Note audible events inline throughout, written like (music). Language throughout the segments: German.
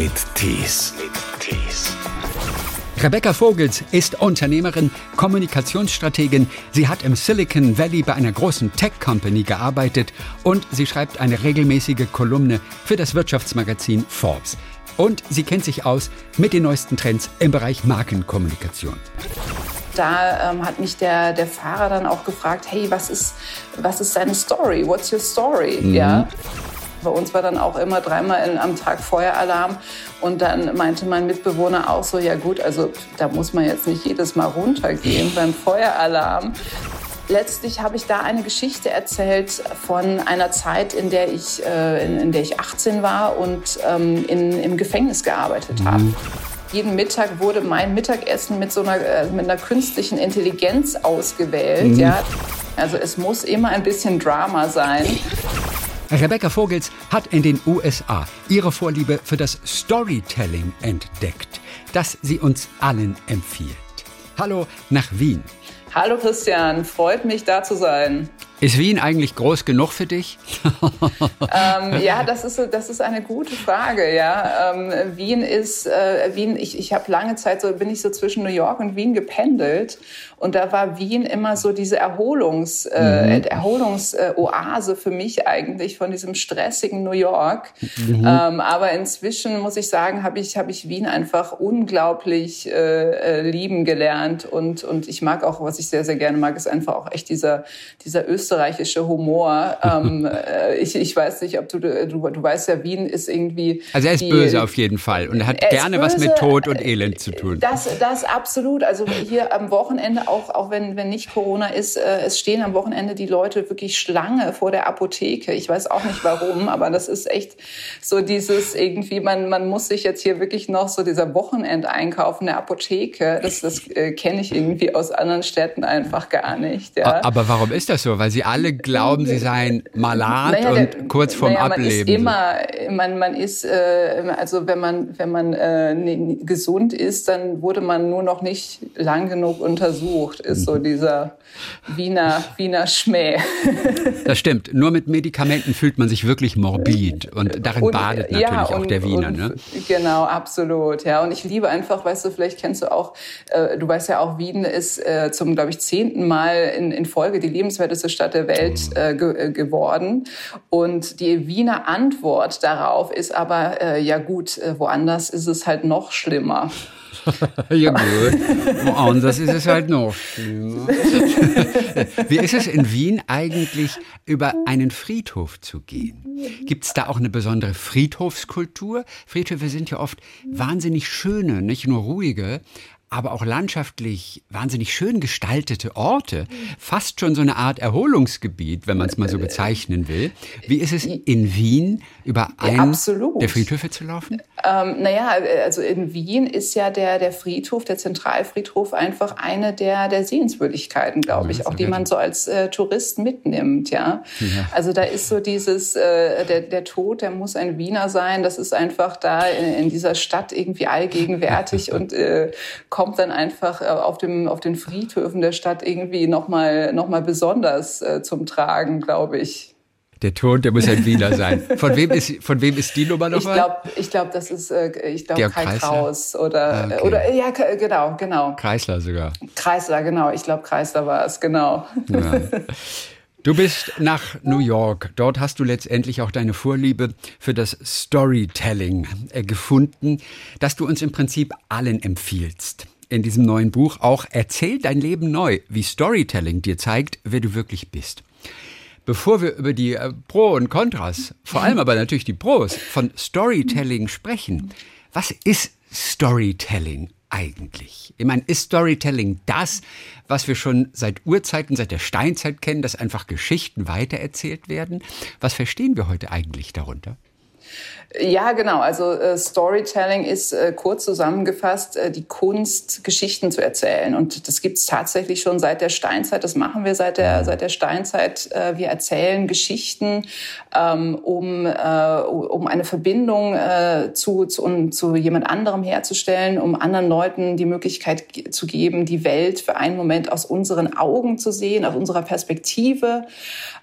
mit Tees. Rebecca Vogels ist Unternehmerin, Kommunikationsstrategin. Sie hat im Silicon Valley bei einer großen Tech-Company gearbeitet und sie schreibt eine regelmäßige Kolumne für das Wirtschaftsmagazin Forbes. Und sie kennt sich aus mit den neuesten Trends im Bereich Markenkommunikation. Da ähm, hat mich der, der Fahrer dann auch gefragt, hey, was ist, was ist deine Story? What's your story? Mhm. Ja. Bei uns war dann auch immer dreimal in, am Tag Feueralarm. Und dann meinte mein Mitbewohner auch so, ja gut, also da muss man jetzt nicht jedes Mal runtergehen beim Feueralarm. Letztlich habe ich da eine Geschichte erzählt von einer Zeit, in der ich, äh, in, in, der ich 18 war und ähm, in, im Gefängnis gearbeitet habe. Mhm. Jeden Mittag wurde mein Mittagessen mit so einer, äh, mit einer künstlichen Intelligenz ausgewählt. Mhm. Ja. Also es muss immer ein bisschen Drama sein. Rebecca Vogels hat in den USA ihre Vorliebe für das Storytelling entdeckt, das sie uns allen empfiehlt. Hallo nach Wien. Hallo Christian, freut mich da zu sein. Ist Wien eigentlich groß genug für dich? (laughs) (laughs) ähm, ja, das ist, das ist eine gute Frage. Ja, ähm, Wien ist äh, Wien. Ich, ich habe lange Zeit so bin ich so zwischen New York und Wien gependelt und da war Wien immer so diese Erholungs äh, mhm. Erholungsoase für mich eigentlich von diesem stressigen New York. Mhm. Ähm, aber inzwischen muss ich sagen, habe ich habe ich Wien einfach unglaublich äh, äh, lieben gelernt und und ich mag auch, was ich sehr sehr gerne mag, ist einfach auch echt dieser dieser Österreich österreichische Humor. (laughs) Ähm, äh, ich, ich weiß nicht, ob du, du, du weißt ja, Wien ist irgendwie. Also er ist die, böse auf jeden Fall und er hat er gerne böse, was mit Tod und Elend zu tun. Das, das absolut. Also hier am Wochenende, auch, auch wenn, wenn nicht Corona ist, äh, es stehen am Wochenende die Leute wirklich Schlange vor der Apotheke. Ich weiß auch nicht warum, aber das ist echt so dieses irgendwie, man, man muss sich jetzt hier wirklich noch so dieser Wochenendeinkauf in der Apotheke, das, das äh, kenne ich irgendwie aus anderen Städten einfach gar nicht. Ja. Aber warum ist das so? Weil sie alle glauben, sie seien malat naja, und der, kurz vorm naja, Ableben. Man ist immer, man, man ist, äh, also wenn man, wenn man äh, gesund ist, dann wurde man nur noch nicht lang genug untersucht, ist so mhm. dieser Wiener, Wiener Schmäh. (laughs) Das stimmt. Nur mit Medikamenten fühlt man sich wirklich morbid und darin und, badet natürlich ja, und, auch der Wiener. Und, ne? Genau, absolut. Ja, und ich liebe einfach, weißt du, vielleicht kennst du auch, äh, du weißt ja auch, Wien ist äh, zum, glaube ich, zehnten Mal in, in Folge die lebenswerteste Stadt Stadt der Welt mhm. äh, ge äh, geworden. Und die Wiener Antwort darauf ist aber, äh, ja gut, äh, woanders ist es halt noch schlimmer. (laughs) ja gut, woanders ist es halt noch schlimmer. (laughs) Wie ist es in Wien eigentlich, über einen Friedhof zu gehen? Gibt es da auch eine besondere Friedhofskultur? Friedhöfe sind ja oft wahnsinnig schöne, nicht nur ruhige, aber auch landschaftlich wahnsinnig schön gestaltete Orte, fast schon so eine Art Erholungsgebiet, wenn man es mal so bezeichnen will. Wie ist es in Wien, über einen ja, der Friedhöfe zu laufen? Ähm, naja, also in Wien ist ja der, der Friedhof, der Zentralfriedhof, einfach eine der, der Sehenswürdigkeiten, glaube ich, auch die man so als äh, Tourist mitnimmt. Ja? ja? Also da ist so dieses, äh, der, der Tod, der muss ein Wiener sein, das ist einfach da in, in dieser Stadt irgendwie allgegenwärtig (laughs) und äh, kommt dann einfach äh, auf, dem, auf den Friedhöfen der Stadt irgendwie nochmal noch mal besonders äh, zum Tragen, glaube ich. Der Ton, der muss ein Wiener sein. Von wem ist, von wem ist die Nummer nochmal? Ich glaube, ich glaub, das ist, äh, ich glaube, Kai Kraus oder, ah, okay. oder, ja, genau, genau. Kreisler sogar. Kreisler, genau. Ich glaube, Kreisler war es, genau. Ja. Du bist nach New York. Dort hast du letztendlich auch deine Vorliebe für das Storytelling äh, gefunden, das du uns im Prinzip allen empfiehlst. In diesem neuen Buch auch Erzähl dein Leben neu, wie Storytelling dir zeigt, wer du wirklich bist. Bevor wir über die äh, Pro und Kontras, vor allem aber natürlich die Pros von Storytelling sprechen, was ist Storytelling eigentlich? Ich meine, ist Storytelling das, was wir schon seit Urzeiten, seit der Steinzeit kennen, dass einfach Geschichten weitererzählt werden? Was verstehen wir heute eigentlich darunter? Ja, genau. Also äh, Storytelling ist äh, kurz zusammengefasst äh, die Kunst, Geschichten zu erzählen. Und das gibt's tatsächlich schon seit der Steinzeit. Das machen wir seit der, seit der Steinzeit. Äh, wir erzählen Geschichten, ähm, um, äh, um eine Verbindung äh, zu, zu, um, zu jemand anderem herzustellen, um anderen Leuten die Möglichkeit zu geben, die Welt für einen Moment aus unseren Augen zu sehen, aus unserer Perspektive.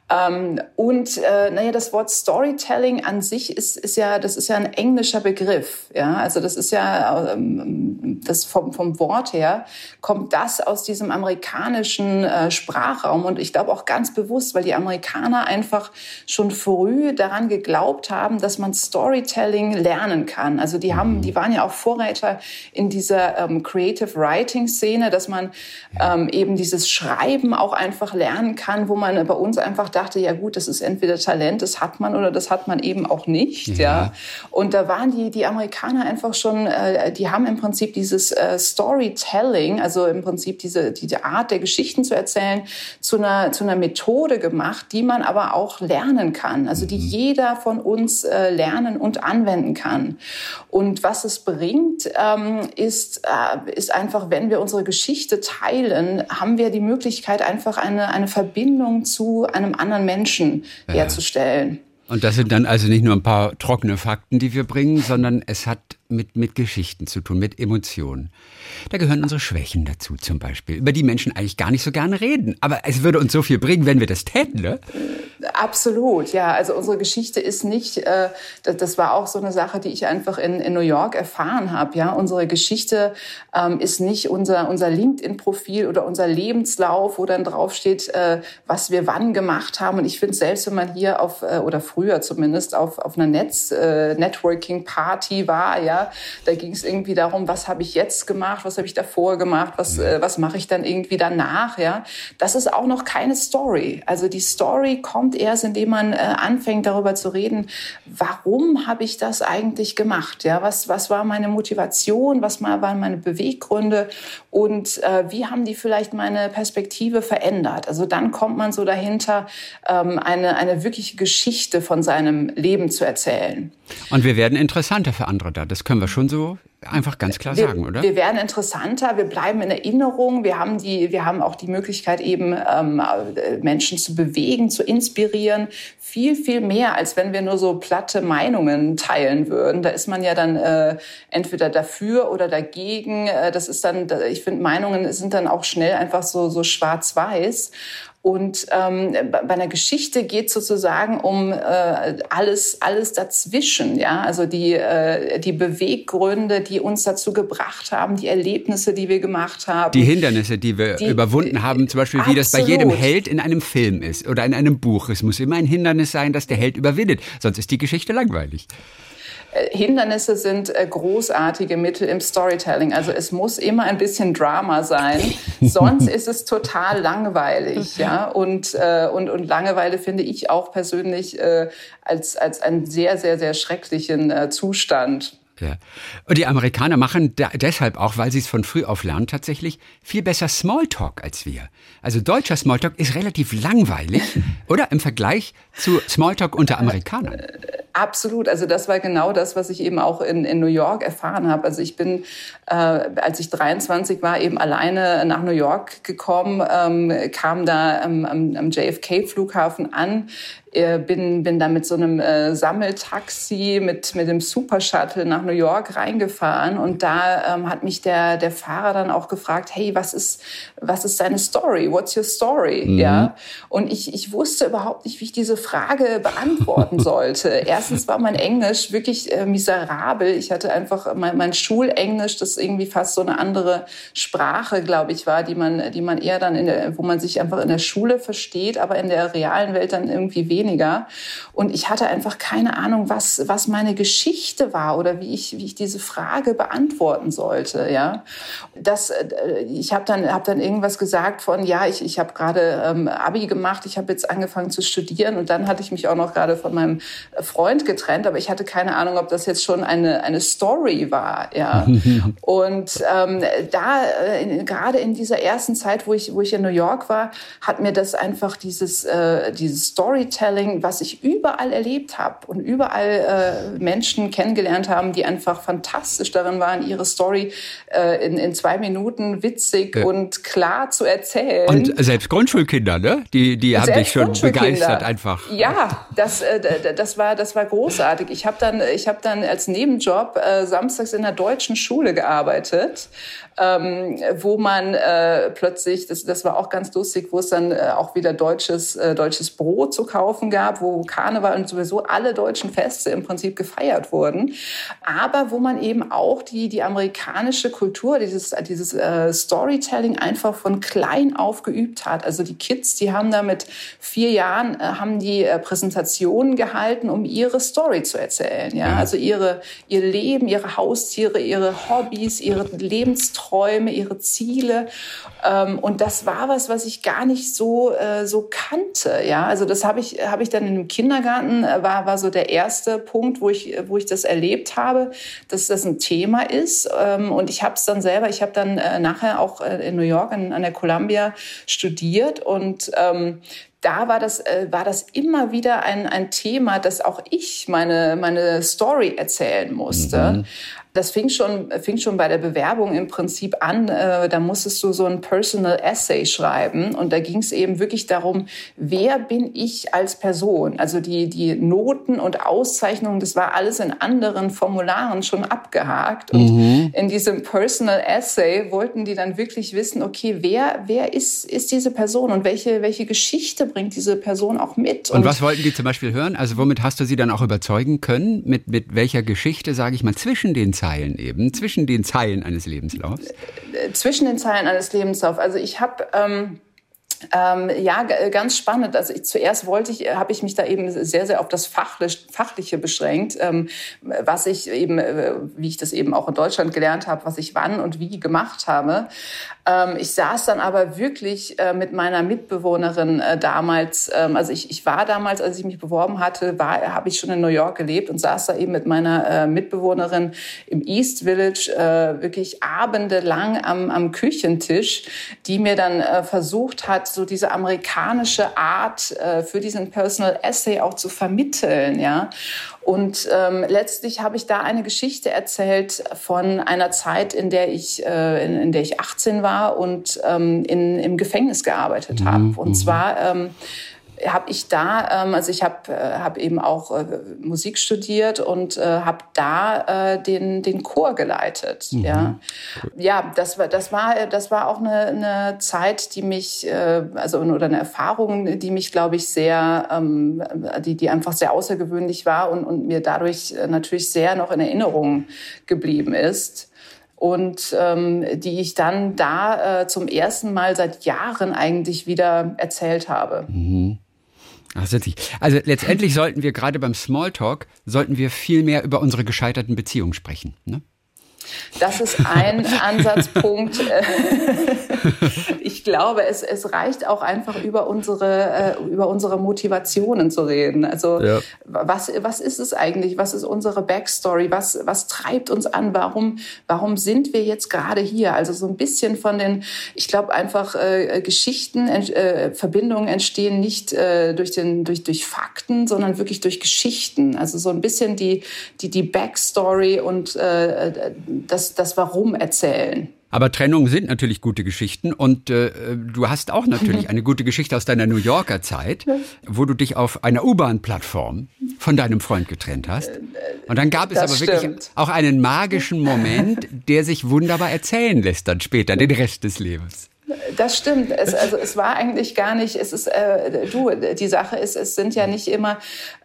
Ähm, und äh, naja, das Wort Storytelling an sich ist, ist ja, das ist ja ein englischer Begriff. Ja, also das ist ja ähm, das vom, vom Wort her kommt das aus diesem amerikanischen äh, Sprachraum und ich glaube auch ganz bewusst, weil die Amerikaner einfach schon früh daran geglaubt haben, dass man Storytelling lernen kann. Also die haben, die waren ja auch Vorreiter in dieser ähm, Creative Writing Szene, dass man ähm, eben dieses Schreiben auch einfach lernen kann, wo man bei uns einfach dachte, ja gut, das ist entweder Talent, das hat man oder das hat man eben auch nicht. Ja. ja. Und da waren die, die Amerikaner einfach schon, äh, die haben im Prinzip dieses äh, Storytelling, also im Prinzip diese, diese Art der Geschichten zu erzählen, zu einer, zu einer Methode gemacht, die man aber auch lernen kann. Also die mhm. jeder von uns äh, lernen und anwenden kann. Und was es bringt, ähm, ist, äh, ist einfach, wenn wir unsere Geschichte teilen, haben wir die Möglichkeit, einfach eine, eine Verbindung zu einem anderen Menschen ja. herzustellen. Und das sind dann also nicht nur ein paar trockene Fakten, die wir bringen, sondern es hat mit, mit Geschichten zu tun, mit Emotionen. Da gehören unsere Schwächen dazu zum Beispiel, über die Menschen eigentlich gar nicht so gerne reden. Aber es würde uns so viel bringen, wenn wir das täten, ne? Absolut, ja. Also unsere Geschichte ist nicht, äh, das war auch so eine Sache, die ich einfach in, in New York erfahren habe. Ja, unsere Geschichte ähm, ist nicht unser unser LinkedIn-Profil oder unser Lebenslauf, wo dann draufsteht, äh, was wir wann gemacht haben. Und ich finde selbst, wenn man hier auf äh, oder früher zumindest auf auf einer Netz äh, Networking-Party war, ja, da ging es irgendwie darum, was habe ich jetzt gemacht, was habe ich davor gemacht, was, äh, was mache ich dann irgendwie danach. Ja, Das ist auch noch keine Story. Also die Story kommt erst, indem man äh, anfängt darüber zu reden, warum habe ich das eigentlich gemacht? Ja, Was, was war meine Motivation, was waren meine Beweggründe und äh, wie haben die vielleicht meine Perspektive verändert? Also dann kommt man so dahinter, ähm, eine, eine wirkliche Geschichte von seinem Leben zu erzählen. Und wir werden interessanter für andere da. Das können wir schon so einfach ganz klar wir, sagen, oder? Wir werden interessanter, wir bleiben in Erinnerung, wir haben, die, wir haben auch die Möglichkeit, eben ähm, Menschen zu bewegen, zu inspirieren. Viel, viel mehr, als wenn wir nur so platte Meinungen teilen würden. Da ist man ja dann äh, entweder dafür oder dagegen. Äh, das ist dann, ich finde, Meinungen sind dann auch schnell einfach so, so schwarz-weiß. Und ähm, bei einer Geschichte geht sozusagen um äh, alles, alles dazwischen, ja, also die, äh, die Beweggründe, die uns dazu gebracht haben, die Erlebnisse, die wir gemacht haben. Die Hindernisse, die wir die, überwunden haben, zum Beispiel, absolut. wie das bei jedem Held in einem Film ist oder in einem Buch. Es muss immer ein Hindernis sein, das der Held überwindet, sonst ist die Geschichte langweilig. Äh, Hindernisse sind äh, großartige Mittel im Storytelling. Also es muss immer ein bisschen Drama sein, (laughs) sonst ist es total langweilig. Ja? Und, äh, und, und Langeweile finde ich auch persönlich als, als einen sehr, sehr, sehr schrecklichen Zustand. Ja. Und die Amerikaner machen deshalb auch, weil sie es von früh auf lernen, tatsächlich viel besser Smalltalk als wir. Also deutscher Smalltalk ist relativ langweilig, (laughs) oder? Im Vergleich zu Smalltalk unter Amerikanern. Absolut. Also das war genau das, was ich eben auch in, in New York erfahren habe. Also ich bin, äh, als ich 23 war, eben alleine nach New York gekommen, ähm, kam da ähm, am, am JFK-Flughafen an, äh, bin, bin da mit so einem äh, Sammeltaxi mit, mit dem Super Shuttle nach New York reingefahren und da ähm, hat mich der, der Fahrer dann auch gefragt, hey, was ist, was ist deine Story? What's your story? Mhm. Ja. Und ich, ich wusste überhaupt nicht, wie ich diese Frage beantworten (laughs) sollte. Erstens war mein Englisch wirklich äh, miserabel. Ich hatte einfach mein, mein Schulenglisch, das irgendwie fast so eine andere Sprache, glaube ich, war, die man, die man eher dann in der, wo man sich einfach in der Schule versteht, aber in der realen Welt dann irgendwie weniger. Und ich hatte einfach keine Ahnung, was, was meine Geschichte war oder wie ich, wie ich diese Frage beantworten sollte. Ja, das, äh, ich habe dann, hab dann irgendwas gesagt von, ja, ich, ich habe gerade ähm, Abi gemacht, ich habe jetzt angefangen zu studieren und dann hatte ich mich auch noch gerade von meinem Freund getrennt, aber ich hatte keine Ahnung, ob das jetzt schon eine, eine Story war. Ja, (laughs) und ähm, da äh, gerade in dieser ersten Zeit, wo ich, wo ich in New York war, hat mir das einfach dieses, äh, dieses Storytelling Storytelling, was ich überall erlebt habe und überall äh, Menschen kennengelernt haben, die einfach fantastisch darin waren, ihre Story äh, in, in zwei Minuten witzig ja. und klar zu erzählen. Und selbst Grundschulkinder, ne? Die, die haben dich schon begeistert einfach. Ja, das, äh, das, war, das war großartig. Ich habe dann, ich dann als Nebenjob äh, samstags in der deutschen Schule gearbeitet ähm, wo man äh, plötzlich, das, das war auch ganz lustig, wo es dann äh, auch wieder deutsches, äh, deutsches Brot zu kaufen gab, wo Karneval und sowieso alle deutschen Feste im Prinzip gefeiert wurden. Aber wo man eben auch die, die amerikanische Kultur, dieses, dieses äh, Storytelling einfach von klein auf geübt hat. Also die Kids, die haben da mit vier Jahren, äh, haben die äh, Präsentationen gehalten, um ihre Story zu erzählen. Ja? Mhm. Also ihre, ihr Leben, ihre Haustiere, ihre Hobbys, ihre Lebensträume Träume, ihre Ziele. Ähm, und das war was, was ich gar nicht so, äh, so kannte. Ja, also das habe ich, habe ich dann im Kindergarten, äh, war, war so der erste Punkt, wo ich, wo ich das erlebt habe, dass das ein Thema ist. Ähm, und ich habe es dann selber, ich habe dann äh, nachher auch in New York an, an der Columbia studiert und ähm, da war das, äh, war das immer wieder ein, ein Thema, dass auch ich meine, meine Story erzählen musste. Mhm das fing schon, fing schon bei der Bewerbung im Prinzip an. Äh, da musstest du so ein Personal Essay schreiben. Und da ging es eben wirklich darum, wer bin ich als Person? Also die, die Noten und Auszeichnungen, das war alles in anderen Formularen schon abgehakt. Und mhm. in diesem Personal Essay wollten die dann wirklich wissen, okay, wer, wer ist, ist diese Person und welche, welche Geschichte bringt diese Person auch mit? Und, und was wollten die zum Beispiel hören? Also womit hast du sie dann auch überzeugen können? Mit, mit welcher Geschichte, sage ich mal, zwischen den Zeilen? Zeilen eben, zwischen den Zeilen eines Lebenslaufs? Zwischen den Zeilen eines Lebenslaufs. Also ich habe ähm, ähm, ja, ganz spannend. Also ich, zuerst wollte ich, habe ich mich da eben sehr, sehr auf das Fachlich, Fachliche beschränkt, ähm, was ich eben, äh, wie ich das eben auch in Deutschland gelernt habe, was ich wann und wie gemacht habe. Ähm, ich saß dann aber wirklich äh, mit meiner Mitbewohnerin äh, damals, ähm, also ich, ich war damals, als ich mich beworben hatte, habe ich schon in New York gelebt und saß da eben mit meiner äh, Mitbewohnerin im East Village äh, wirklich abendelang am, am Küchentisch, die mir dann äh, versucht hat, so diese amerikanische Art äh, für diesen Personal Essay auch zu vermitteln, ja. Und ähm, letztlich habe ich da eine Geschichte erzählt von einer Zeit, in der ich, äh, in, in der ich 18 war und ähm, in, im Gefängnis gearbeitet habe. Mhm. Und zwar ähm, habe ich da, ähm, also ich habe äh, hab eben auch äh, Musik studiert und äh, habe da äh, den den Chor geleitet. Mhm. Ja, ja, das war das war das war auch eine, eine Zeit, die mich äh, also oder eine Erfahrung, die mich glaube ich sehr, ähm, die die einfach sehr außergewöhnlich war und und mir dadurch äh, natürlich sehr noch in Erinnerung geblieben ist und ähm, die ich dann da äh, zum ersten Mal seit Jahren eigentlich wieder erzählt habe. Mhm. Ach, also letztendlich sollten wir gerade beim Smalltalk, sollten wir viel mehr über unsere gescheiterten Beziehungen sprechen. Ne? Das ist ein (laughs) Ansatzpunkt. ich glaube, es, es reicht auch einfach über unsere, äh, über unsere Motivationen zu reden. Also ja. was, was ist es eigentlich? Was ist unsere Backstory? Was, was treibt uns an? Warum, warum sind wir jetzt gerade hier? Also so ein bisschen von den, ich glaube einfach äh, Geschichten, äh, Verbindungen entstehen nicht äh, durch, den, durch, durch Fakten, sondern wirklich durch Geschichten. Also so ein bisschen die, die, die Backstory und äh, das, das Warum erzählen. Aber Trennungen sind natürlich gute Geschichten und äh, du hast auch natürlich eine gute Geschichte aus deiner New Yorker Zeit, wo du dich auf einer U-Bahn-Plattform von deinem Freund getrennt hast. Und dann gab es das aber stimmt. wirklich auch einen magischen Moment, der sich wunderbar erzählen lässt dann später, den Rest des Lebens. Das stimmt. Es, also es war eigentlich gar nicht. Es ist äh, du. Die Sache ist, es sind ja nicht immer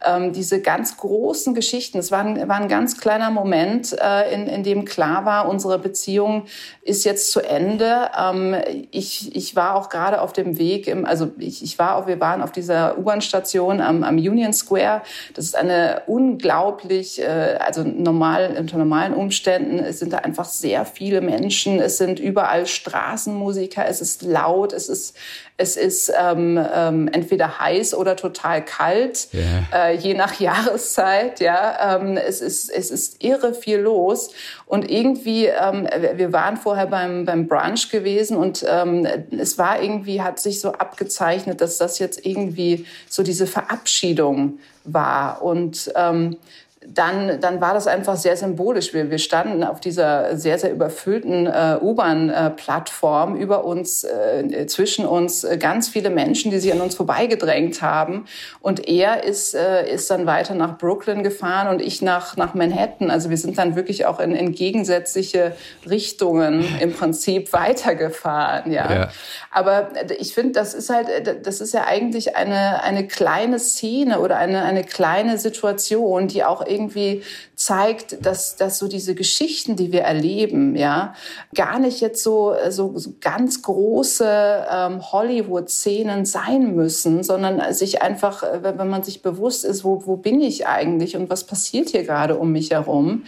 ähm, diese ganz großen Geschichten. Es war ein, war ein ganz kleiner Moment, äh, in, in dem klar war, unsere Beziehung ist jetzt zu Ende. Ähm, ich, ich war auch gerade auf dem Weg. Im, also ich, ich war auch. Wir waren auf dieser U-Bahn-Station am, am Union Square. Das ist eine unglaublich. Äh, also normal unter normalen Umständen es sind da einfach sehr viele Menschen. Es sind überall Straßenmusiker es ist laut, es ist, es ist ähm, ähm, entweder heiß oder total kalt, yeah. äh, je nach (laughs) Jahreszeit. Ja, ähm, es ist es ist irre viel los und irgendwie ähm, wir waren vorher beim beim Brunch gewesen und ähm, es war irgendwie hat sich so abgezeichnet, dass das jetzt irgendwie so diese Verabschiedung war und ähm, dann, dann war das einfach sehr symbolisch. Wir, wir standen auf dieser sehr, sehr überfüllten äh, U-Bahn-Plattform über uns, äh, zwischen uns äh, ganz viele Menschen, die sich an uns vorbeigedrängt haben. Und er ist, äh, ist dann weiter nach Brooklyn gefahren und ich nach, nach Manhattan. Also wir sind dann wirklich auch in, in gegensätzliche Richtungen im Prinzip weitergefahren. Ja. ja. Aber ich finde, das ist halt, das ist ja eigentlich eine, eine kleine Szene oder eine, eine kleine Situation, die auch irgendwie zeigt, dass, dass so diese Geschichten, die wir erleben, ja, gar nicht jetzt so, so, ganz große ähm, Hollywood-Szenen sein müssen, sondern sich einfach, äh, wenn man sich bewusst ist, wo, wo bin ich eigentlich und was passiert hier gerade um mich herum,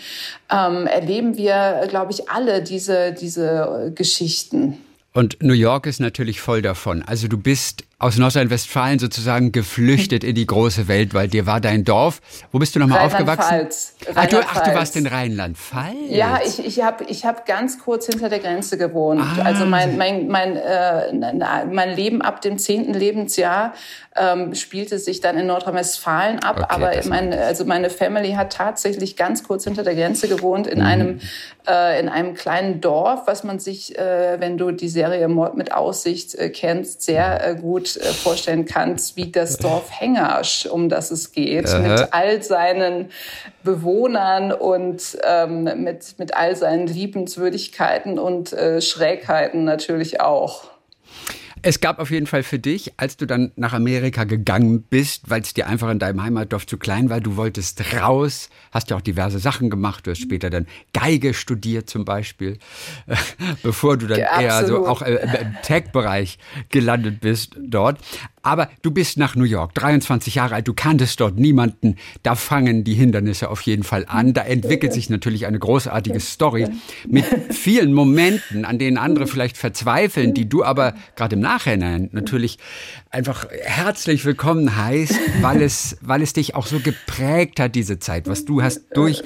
ähm, erleben wir, glaube ich, alle diese, diese Geschichten. Und New York ist natürlich voll davon. Also du bist aus Nordrhein-Westfalen sozusagen geflüchtet in die große Welt, weil dir war dein Dorf. Wo bist du nochmal aufgewachsen? Ach du, ach, du warst in Rheinland-Pfalz. Ja, ich, ich habe ich hab ganz kurz hinter der Grenze gewohnt. Ah. Also mein, mein, mein, äh, mein Leben ab dem zehnten Lebensjahr ähm, spielte sich dann in Nordrhein-Westfalen ab. Okay, aber mein, also meine Family hat tatsächlich ganz kurz hinter der Grenze gewohnt in mhm. einem äh, in einem kleinen Dorf, was man sich, äh, wenn du die Serie Mord mit Aussicht äh, kennst, sehr äh, gut äh, vorstellen kannst, wie das Dorf Hengersch, um das es geht, Aha. mit all seinen Bewohnern und ähm, mit, mit all seinen Liebenswürdigkeiten und äh, Schrägheiten natürlich auch. Es gab auf jeden Fall für dich, als du dann nach Amerika gegangen bist, weil es dir einfach in deinem Heimatdorf zu klein war, du wolltest raus, hast ja auch diverse Sachen gemacht, du hast später dann Geige studiert zum Beispiel, (laughs) bevor du dann ja, eher so auch äh, im Tech-Bereich gelandet bist dort. Aber du bist nach New York, 23 Jahre alt, du kanntest dort niemanden. Da fangen die Hindernisse auf jeden Fall an. Da entwickelt sich natürlich eine großartige Story mit vielen Momenten, an denen andere vielleicht verzweifeln, die du aber gerade im Nachhinein natürlich einfach herzlich willkommen heißt, weil es, weil es dich auch so geprägt hat, diese Zeit, was du hast durch,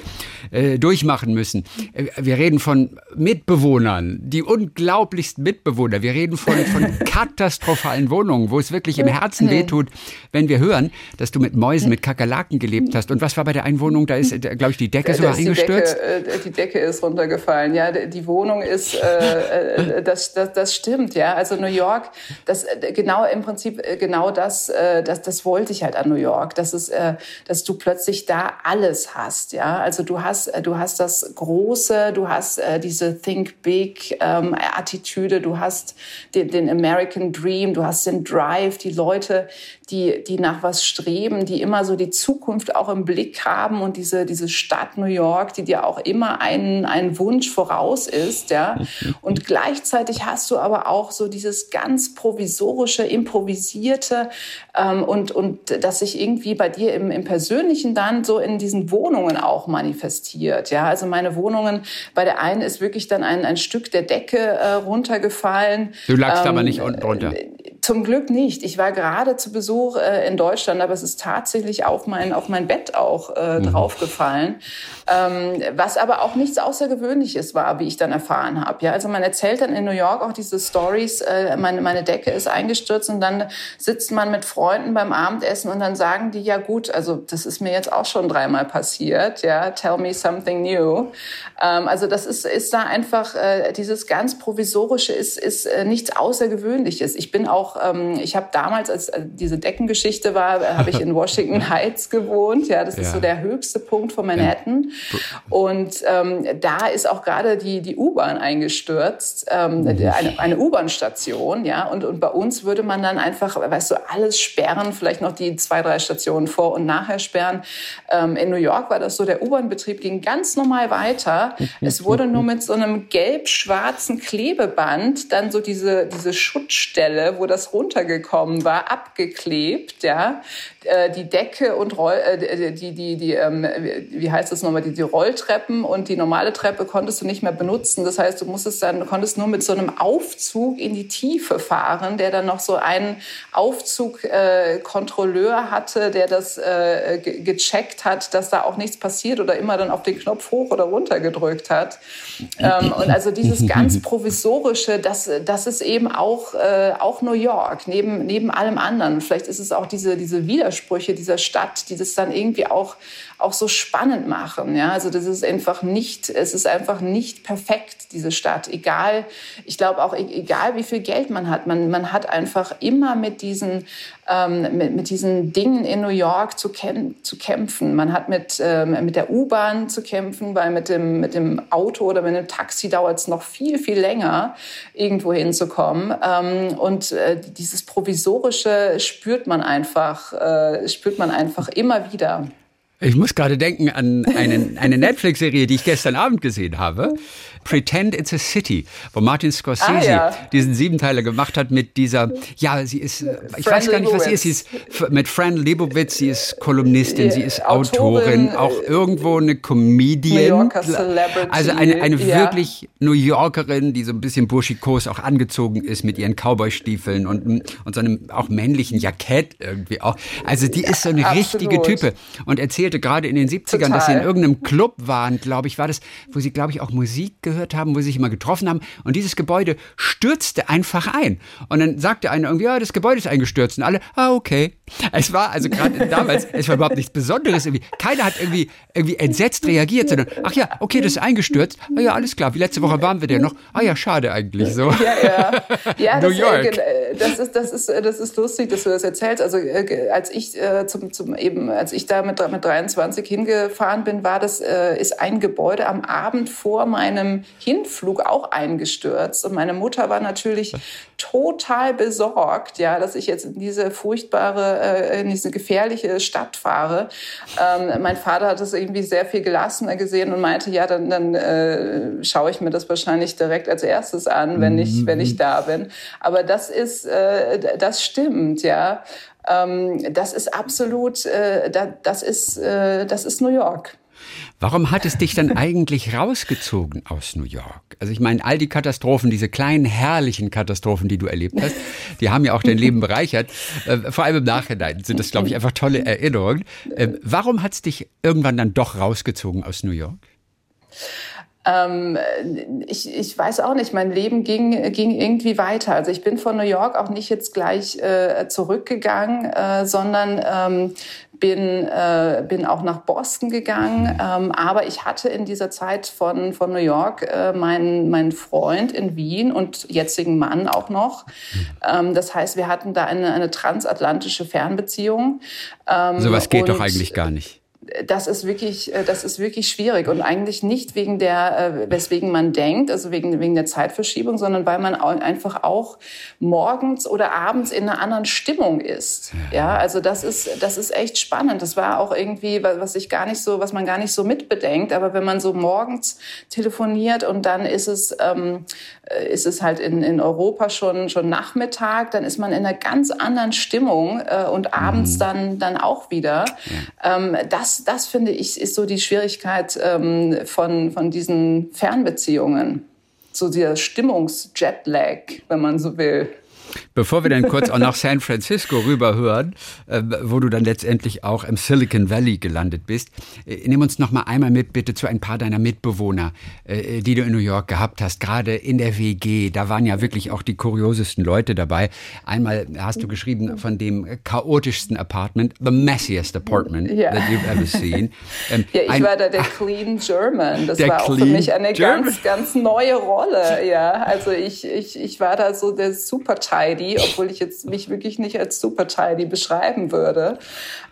äh, durchmachen müssen. Äh, wir reden von Mitbewohnern, die unglaublichsten Mitbewohner. Wir reden von, von katastrophalen Wohnungen, wo es wirklich im Herzen wehtut, wenn wir hören, dass du mit Mäusen, mit Kakerlaken gelebt hast. Und was war bei der Einwohnung? Da ist, äh, glaube ich, die Decke sogar eingestürzt. Die Decke, äh, die Decke ist runtergefallen. Ja, die Wohnung ist, äh, äh, das, das, das stimmt. Ja, also New York, das genau im Prinzip äh, genau das, äh, das, das wollte ich halt an New York, dass es, äh, dass du plötzlich da alles hast, ja. Also du hast, du hast das Große, du hast diese Think Big ähm, Attitüde, du hast den, den American Dream, du hast den Drive, die Leute, die, die nach was streben, die immer so die Zukunft auch im Blick haben und diese, diese Stadt New York, die dir auch immer einen, einen Wunsch voraus ist, ja. (laughs) Und gleichzeitig hast du aber auch so dieses ganz provisorische, improvisierte ähm, und, und das sich irgendwie bei dir im, im Persönlichen dann so in diesen Wohnungen auch manifestiert, ja. Also meine Wohnungen, bei der einen ist wirklich dann ein, ein Stück der Decke äh, runtergefallen. Du lagst ähm, aber nicht unten drunter. Zum Glück nicht. Ich war gerade zu Besuch äh, in Deutschland, aber es ist tatsächlich auf mein, auf mein Bett auch äh, mhm. draufgefallen. Ähm, was aber auch nichts Außergewöhnliches war, wie ich dann erfahren habe. Ja, also man erzählt dann in New York auch diese Stories, äh, meine, meine Decke ist eingestürzt und dann sitzt man mit Freunden beim Abendessen und dann sagen die, ja gut, also das ist mir jetzt auch schon dreimal passiert, ja, tell me something new. Ähm, also das ist, ist da einfach, äh, dieses ganz Provisorische ist, ist äh, nichts Außergewöhnliches. Ich bin auch auch, ähm, ich habe damals, als äh, diese Deckengeschichte war, äh, habe ich in (laughs) Washington Heights gewohnt. Ja, das ja. ist so der höchste Punkt von Manhattan. Und ähm, da ist auch gerade die, die U-Bahn eingestürzt, ähm, eine, eine U-Bahn-Station. Ja, und, und bei uns würde man dann einfach, weißt du, alles sperren, vielleicht noch die zwei, drei Stationen vor und nachher sperren. Ähm, in New York war das so, der U-Bahn-Betrieb ging ganz normal weiter. Es wurde nur mit so einem gelb-schwarzen Klebeband dann so diese, diese Schutzstelle, wo das was runtergekommen war, abgeklebt, ja. Äh, die Decke und Roll, äh, die, die, die, ähm, wie heißt das nochmal, die, die Rolltreppen und die normale Treppe konntest du nicht mehr benutzen. Das heißt, du musstest dann, konntest nur mit so einem Aufzug in die Tiefe fahren, der dann noch so einen Aufzugkontrolleur äh, hatte, der das äh, gecheckt hat, dass da auch nichts passiert oder immer dann auf den Knopf hoch oder runter gedrückt hat. Ähm, und also dieses (laughs) ganz provisorische, das, das ist eben auch, äh, auch New York, neben, neben allem anderen. Vielleicht ist es auch diese, diese Widersprüche dieser Stadt, die das dann irgendwie auch auch so spannend machen. Ja, also das ist einfach nicht, es ist einfach nicht perfekt, diese Stadt. Egal, ich glaube auch, e-, egal wie viel Geld man hat, man, man hat einfach immer mit diesen, ähm, mit, mit diesen Dingen in New York zu, zu kämpfen. Man hat mit, ähm, mit der U-Bahn zu kämpfen, weil mit dem, mit dem Auto oder mit dem Taxi dauert es noch viel, viel länger, irgendwo hinzukommen. Ähm, und äh, dieses Provisorische spürt man einfach, äh, spürt man einfach immer wieder. Ich muss gerade denken an einen, eine Netflix-Serie, die ich gestern Abend gesehen habe. Pretend It's a City, wo Martin Scorsese ah, ja. diesen Siebenteiler gemacht hat mit dieser, ja, sie ist, ich Fran weiß gar nicht, was sie ist, sie ist mit Fran Lebowitz, sie ist Kolumnistin, sie ist Autorin, Autorin auch irgendwo eine Comedian. Also eine, eine ja. wirklich New Yorkerin, die so ein bisschen burschikos auch angezogen ist mit ihren Cowboy-Stiefeln und, und so einem auch männlichen Jackett irgendwie auch. Also die ist so eine ja, richtige Type und erzählte gerade in den 70ern, Total. dass sie in irgendeinem Club waren, glaube ich, war das, wo sie, glaube ich, auch Musik gehört haben, wo sie sich immer getroffen haben. Und dieses Gebäude stürzte einfach ein. Und dann sagte einer irgendwie, ja, das Gebäude ist eingestürzt. Und alle, ah, okay. Es war also gerade damals, es war überhaupt nichts Besonderes irgendwie. Keiner hat irgendwie, irgendwie entsetzt reagiert, sondern, ach ja, okay, das ist eingestürzt. Ah ja, alles klar. Wie letzte Woche waren wir denn noch? Ah ja, schade eigentlich so. Ja, ja. ja (laughs) New das, York. Äh, das ist, das ist, das ist lustig, dass du das erzählst. Also, äh, als ich äh, zum, zum eben, als ich da mit, mit 23 hingefahren bin, war das, ist ein Gebäude am Abend vor meinem Hinflug auch eingestürzt. Und meine Mutter war natürlich total besorgt, ja, dass ich jetzt in diese furchtbare, äh, in diese gefährliche Stadt fahre. Ähm, mein Vater hat es irgendwie sehr viel gelassener gesehen und meinte, ja, dann, dann äh, schaue ich mir das wahrscheinlich direkt als erstes an, wenn ich, wenn ich da bin. Aber das ist, äh, das stimmt, ja. Ähm, das ist absolut, äh, das ist, äh, das ist New York. Warum hat es dich dann eigentlich rausgezogen aus New York? Also ich meine, all die Katastrophen, diese kleinen herrlichen Katastrophen, die du erlebt hast, die haben ja auch dein Leben bereichert. Äh, vor allem im Nachhinein sind das, glaube ich, einfach tolle Erinnerungen. Äh, warum hat es dich irgendwann dann doch rausgezogen aus New York? Ähm, ich, ich weiß auch nicht, mein Leben ging, ging irgendwie weiter. Also ich bin von New York auch nicht jetzt gleich äh, zurückgegangen, äh, sondern ähm, bin, äh, bin auch nach Boston gegangen. Ähm, aber ich hatte in dieser Zeit von, von New York äh, meinen, meinen Freund in Wien und jetzigen Mann auch noch. Ähm, das heißt, wir hatten da eine, eine transatlantische Fernbeziehung. Ähm, Sowas geht doch eigentlich gar nicht das ist wirklich, äh, das ist wirklich schwierig und eigentlich nicht wegen der, äh, weswegen man denkt, also wegen, wegen der Zeitverschiebung, sondern weil man einfach auch morgens oder abends in einer anderen Stimmung ist. Ja, also das ist, das ist echt spannend. Das war auch irgendwie, was ich gar nicht so, was man gar nicht so mitbedenkt. Aber wenn man so morgens telefoniert und dann ist es, ähm, äh, ist es halt in, in Europa schon, schon Nachmittag, dann ist man in einer ganz anderen Stimmung äh, und abends mhm. dann, dann auch wieder. Ähm, das das, finde ich, ist so die Schwierigkeit ähm, von, von diesen Fernbeziehungen. So dieser Stimmungs-Jetlag, wenn man so will. Bevor wir dann kurz auch nach San Francisco rüberhören, äh, wo du dann letztendlich auch im Silicon Valley gelandet bist, äh, nimm uns noch mal einmal mit bitte zu ein paar deiner Mitbewohner, äh, die du in New York gehabt hast, gerade in der WG. Da waren ja wirklich auch die kuriosesten Leute dabei. Einmal hast du geschrieben von dem chaotischsten Apartment, the messiest apartment ja. that you've ever seen. Ähm, (laughs) ja, ich ein, war da der Clean German. Das war auch für mich eine German. ganz, ganz neue Rolle. Ja, also ich, ich, ich war da so der super Teil tidy, obwohl ich jetzt mich wirklich nicht als super tidy beschreiben würde.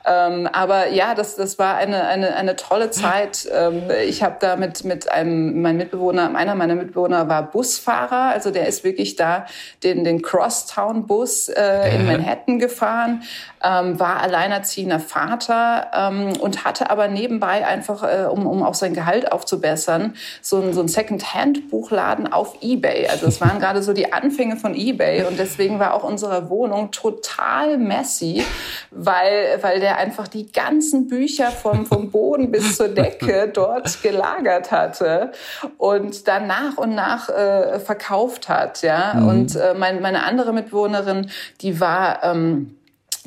Ähm, aber ja, das, das war eine, eine, eine tolle Zeit. Ähm, ich habe da mit, mit einem, mein Mitbewohner, einer meiner Mitbewohner war Busfahrer, also der ist wirklich da den, den Crosstown-Bus äh, in Manhattan gefahren, ähm, war alleinerziehender Vater ähm, und hatte aber nebenbei einfach, äh, um, um auch sein Gehalt aufzubessern, so ein, so ein Second-Hand-Buchladen auf Ebay. Also es waren gerade so die Anfänge von Ebay und deswegen war auch unsere Wohnung total messy, weil, weil der einfach die ganzen Bücher vom, vom Boden bis zur Decke (laughs) dort gelagert hatte und dann nach und nach äh, verkauft hat. Ja? Mhm. Und äh, mein, meine andere Mitbewohnerin, die war... Ähm,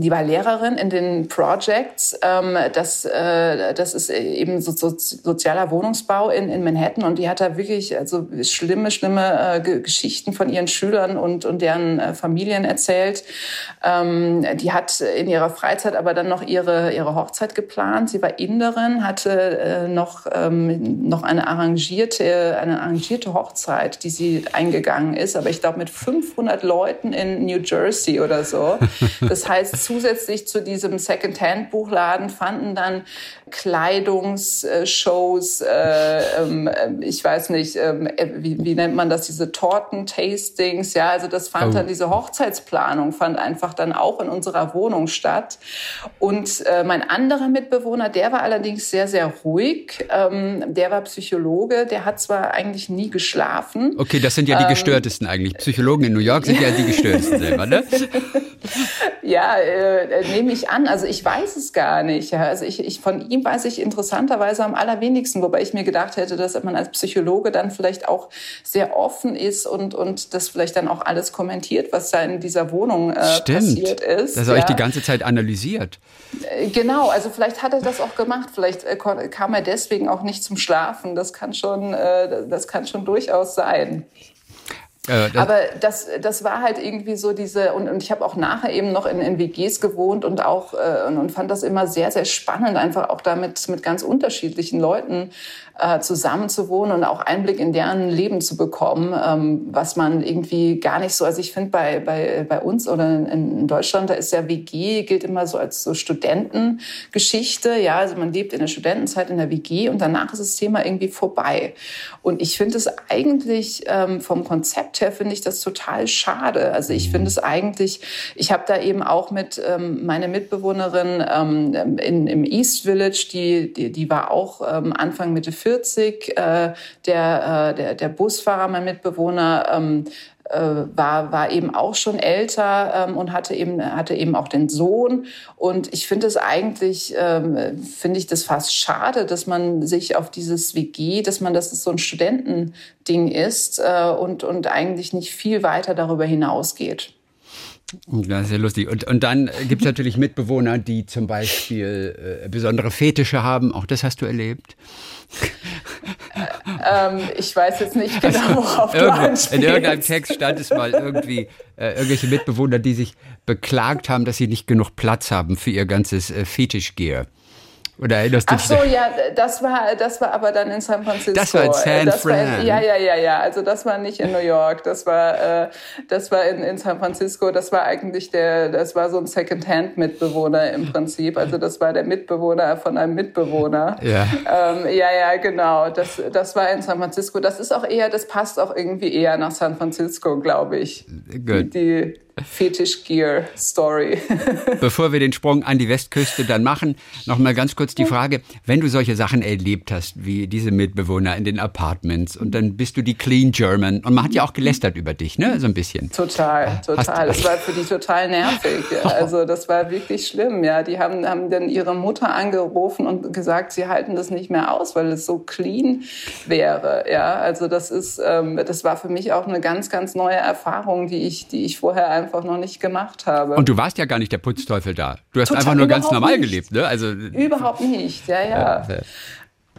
die war Lehrerin in den Projects. Ähm, das, äh, das ist eben so, so, sozialer Wohnungsbau in, in Manhattan und die hat da wirklich also schlimme, schlimme äh, Geschichten von ihren Schülern und, und deren äh, Familien erzählt. Ähm, die hat in ihrer Freizeit aber dann noch ihre, ihre Hochzeit geplant. Sie war Inderin, hatte äh, noch, ähm, noch eine arrangierte, eine arrangierte Hochzeit, die sie eingegangen ist, aber ich glaube mit 500 Leuten in New Jersey oder so. Das heißt, zusätzlich zu diesem Second-Hand-Buchladen fanden dann Kleidungsshows, äh, ähm, ich weiß nicht, ähm, äh, wie, wie, nennt man das, diese Torten-Tastings, ja, also das fand oh. dann, diese Hochzeitsplanung fand einfach dann auch in unserer Wohnung statt. Und äh, mein anderer Mitbewohner, der war allerdings sehr, sehr ruhig, ähm, der war Psychologe, der hat zwar eigentlich nie geschlafen. Okay, das sind ja die ähm, gestörtesten eigentlich. Psychologen in New York sind ja die gestörtesten selber, ne? (laughs) ja, äh, äh, nehme ich an. Also ich weiß es gar nicht. Ja. Also ich, ich von ihm weiß ich interessanterweise am allerwenigsten, wobei ich mir gedacht hätte, dass man als Psychologe dann vielleicht auch sehr offen ist und und das vielleicht dann auch alles kommentiert, was da in dieser Wohnung äh, passiert ist. Dass er ja. euch die ganze Zeit analysiert. Äh, genau, also vielleicht hat er das auch gemacht. Vielleicht äh, kam er deswegen auch nicht zum Schlafen. Das kann schon, das kann schon durchaus sein. Äh, Aber das, das war halt irgendwie so diese, und, und ich habe auch nachher eben noch in, in WGs gewohnt und auch äh, und, und fand das immer sehr, sehr spannend, einfach auch damit mit ganz unterschiedlichen Leuten äh, zusammenzuwohnen und auch Einblick in deren Leben zu bekommen, ähm, was man irgendwie gar nicht so, also ich finde bei, bei, bei uns oder in, in Deutschland, da ist ja WG, gilt immer so als so Studentengeschichte, ja, also man lebt in der Studentenzeit in der WG und danach ist das Thema irgendwie vorbei. Und ich finde es eigentlich ähm, vom Konzept her finde ich das total schade. Also ich finde es eigentlich, ich habe da eben auch mit ähm, meine Mitbewohnerin ähm, in, im East Village, die, die, die war auch ähm, Anfang Mitte 40 40. Äh, der, äh, der, der Busfahrer, mein Mitbewohner, ähm, äh, war, war eben auch schon älter ähm, und hatte eben, hatte eben auch den Sohn. Und ich finde es eigentlich, ähm, finde ich das fast schade, dass man sich auf dieses WG, dass man, dass es so ein Studentending ist äh, und, und eigentlich nicht viel weiter darüber hinausgeht. Das ist ja lustig. Und, und dann gibt es natürlich Mitbewohner, die zum Beispiel äh, besondere Fetische haben. Auch das hast du erlebt. ähm, ich weiß jetzt nicht genau, worauf du anspielst. In irgendeinem Text stand es mal irgendwie, äh, irgendwelche Mitbewohner, die sich beklagt haben, dass sie nicht genug Platz haben für ihr ganzes äh, Fetischgear. Oder erinnerst du dich? Ach so, ja, das war, das war aber dann in San Francisco. Das war in San das Fran. ja, ja, ja, ja. Also das war nicht in New York. Das war, äh, das war in, in San Francisco. Das war eigentlich der, das war so ein Second-Hand-Mitbewohner im Prinzip. Also das war der Mitbewohner von einem Mitbewohner. Ja. Ähm, ja, ja, genau. Das, das war in San Francisco. Das ist auch eher, das passt auch irgendwie eher nach San Francisco, glaube ich. Gut. Die, Fetish Gear Story. (laughs) Bevor wir den Sprung an die Westküste dann machen, noch mal ganz kurz die Frage, wenn du solche Sachen erlebt hast, wie diese Mitbewohner in den Apartments und dann bist du die Clean German und man hat ja auch gelästert über dich, ne, so ein bisschen. Total, total. Das war für die total nervig. (laughs) Also das war wirklich schlimm, ja. Die haben, haben dann ihre Mutter angerufen und gesagt, sie halten das nicht mehr aus, weil es so clean wäre, ja. Also das ist, ähm, das war für mich auch eine ganz, ganz neue Erfahrung, die ich, die ich vorher einfach einfach noch nicht gemacht habe. Und du warst ja gar nicht der Putzteufel da. Du hast Total einfach nur ganz normal nicht. gelebt, ne? Also überhaupt nicht, ja, ja. ja.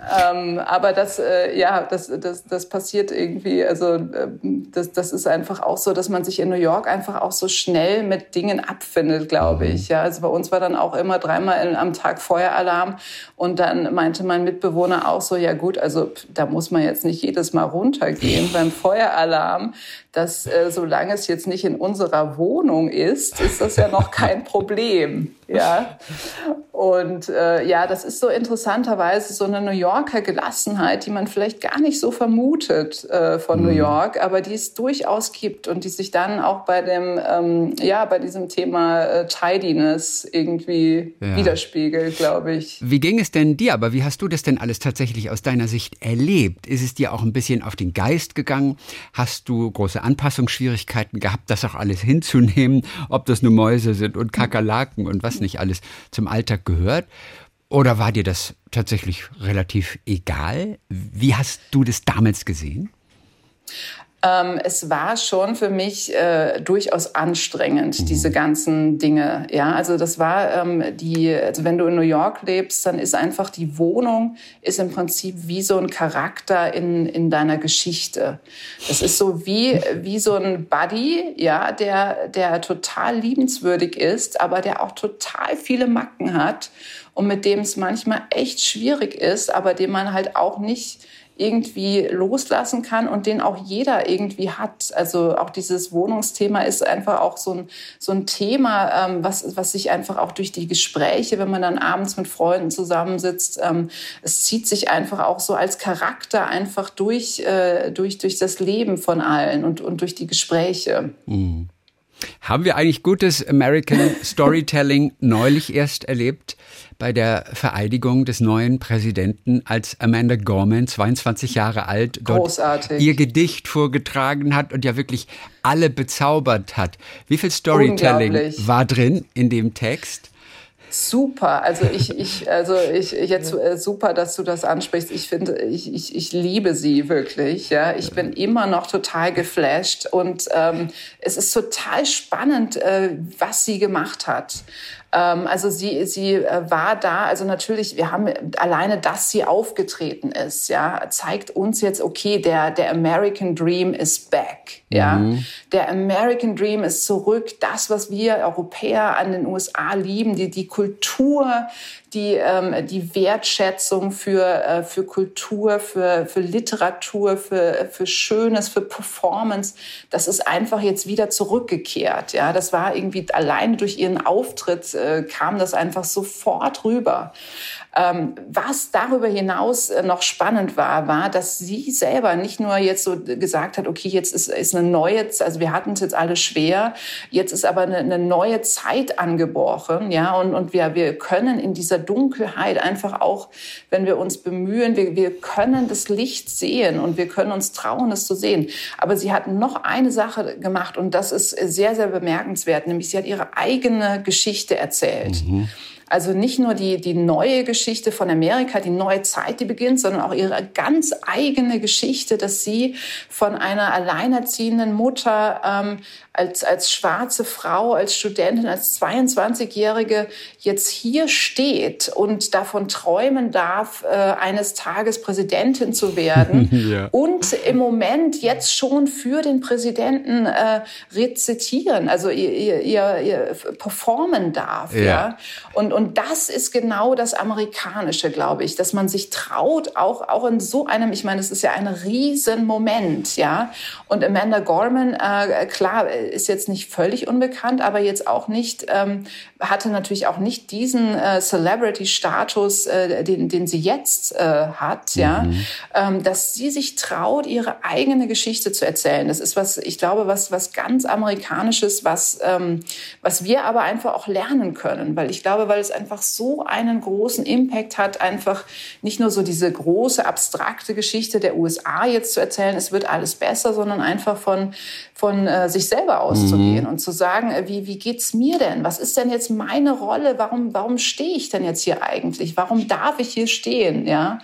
Ähm, aber das, äh, ja, das, das, das passiert irgendwie, also äh, das, das ist einfach auch so, dass man sich in New York einfach auch so schnell mit Dingen abfindet, glaube mhm. ich. Ja, also bei uns war dann auch immer dreimal in, am Tag Feueralarm und dann meinte mein Mitbewohner auch so, ja gut, also da muss man jetzt nicht jedes Mal runtergehen (laughs) beim Feueralarm. Dass äh, solange es jetzt nicht in unserer Wohnung ist, ist das ja noch kein (laughs) Problem. ja. Und äh, ja, das ist so interessanterweise so eine New Yorker Gelassenheit, die man vielleicht gar nicht so vermutet äh, von mhm. New York, aber die es durchaus gibt und die sich dann auch bei dem, ähm, ja, bei diesem Thema äh, Tidiness irgendwie ja. widerspiegelt, glaube ich. Wie ging es denn dir? Aber wie hast du das denn alles tatsächlich aus deiner Sicht erlebt? Ist es dir auch ein bisschen auf den Geist gegangen? Hast du große Anpassungsschwierigkeiten gehabt, das auch alles hinzunehmen, ob das nur Mäuse sind und Kakerlaken und was nicht alles zum Alltag gehört? Oder war dir das tatsächlich relativ egal? Wie hast du das damals gesehen? Ähm, es war schon für mich äh, durchaus anstrengend, mhm. diese ganzen Dinge. Ja, also das war ähm, die, also wenn du in New York lebst, dann ist einfach die Wohnung ist im Prinzip wie so ein Charakter in, in deiner Geschichte. Das ist so wie, wie so ein Buddy, ja, der, der total liebenswürdig ist, aber der auch total viele Macken hat und mit dem es manchmal echt schwierig ist, aber dem man halt auch nicht irgendwie loslassen kann und den auch jeder irgendwie hat. Also auch dieses Wohnungsthema ist einfach auch so ein, so ein Thema, ähm, was, was sich einfach auch durch die Gespräche, wenn man dann abends mit Freunden zusammensitzt, ähm, es zieht sich einfach auch so als Charakter einfach durch, äh, durch, durch das Leben von allen und, und durch die Gespräche. Mhm. Haben wir eigentlich gutes American Storytelling neulich erst erlebt bei der Vereidigung des neuen Präsidenten, als Amanda Gorman, 22 Jahre alt, dort Großartig. ihr Gedicht vorgetragen hat und ja wirklich alle bezaubert hat. Wie viel Storytelling war drin in dem Text? Super, also ich, ich, also ich, jetzt äh, super, dass du das ansprichst. Ich finde, ich, ich, ich liebe sie wirklich. Ja, ich bin immer noch total geflasht und ähm, es ist total spannend, äh, was sie gemacht hat. Ähm, also sie, sie äh, war da, also natürlich, wir haben alleine, dass sie aufgetreten ist, ja, zeigt uns jetzt, okay, der, der American Dream is back, ja. Mhm. Der American Dream ist zurück, das, was wir Europäer an den USA lieben, die, die Kultur, die, ähm, die Wertschätzung für, äh, für Kultur, für, für Literatur, für, für Schönes, für Performance, das ist einfach jetzt wieder zurückgekehrt. Ja, das war irgendwie allein durch ihren Auftritt äh, kam das einfach sofort rüber. Ähm, was darüber hinaus äh, noch spannend war, war, dass sie selber nicht nur jetzt so gesagt hat, okay, jetzt ist, ist eine neue, also wir hatten es jetzt alle schwer, jetzt ist aber eine, eine neue Zeit angebrochen, ja, und, und wir, wir können in dieser Dunkelheit einfach auch, wenn wir uns bemühen, wir, wir können das Licht sehen und wir können uns trauen, es zu sehen. Aber sie hat noch eine Sache gemacht und das ist sehr, sehr bemerkenswert, nämlich sie hat ihre eigene Geschichte erzählt. Mhm. Also nicht nur die, die neue Geschichte von Amerika, die neue Zeit, die beginnt, sondern auch ihre ganz eigene Geschichte, dass sie von einer alleinerziehenden Mutter ähm, als, als schwarze Frau, als Studentin, als 22-Jährige jetzt hier steht und davon träumen darf, äh, eines Tages Präsidentin zu werden (laughs) ja. und im Moment jetzt schon für den Präsidenten äh, rezitieren, also ihr, ihr, ihr, performen darf. Ja. ja. Und, und das ist genau das Amerikanische, glaube ich, dass man sich traut, auch, auch in so einem, ich meine, es ist ja ein Riesenmoment, ja. Und Amanda Gorman, äh, klar, ist jetzt nicht völlig unbekannt, aber jetzt auch nicht, ähm, hatte natürlich auch nicht diesen äh, Celebrity-Status, äh, den, den sie jetzt äh, hat, mhm. ja, ähm, dass sie sich traut, ihre eigene Geschichte zu erzählen. Das ist was, ich glaube, was, was ganz Amerikanisches, was, ähm, was wir aber einfach auch lernen können, weil ich glaube, weil es einfach so einen großen Impact hat, einfach nicht nur so diese große abstrakte Geschichte der USA jetzt zu erzählen, es wird alles besser, sondern einfach von, von äh, sich selber auszugehen mhm. und zu sagen, äh, wie, wie geht's mir denn? Was ist denn jetzt meine Rolle? Warum, warum stehe ich denn jetzt hier eigentlich? Warum darf ich hier stehen? Ja.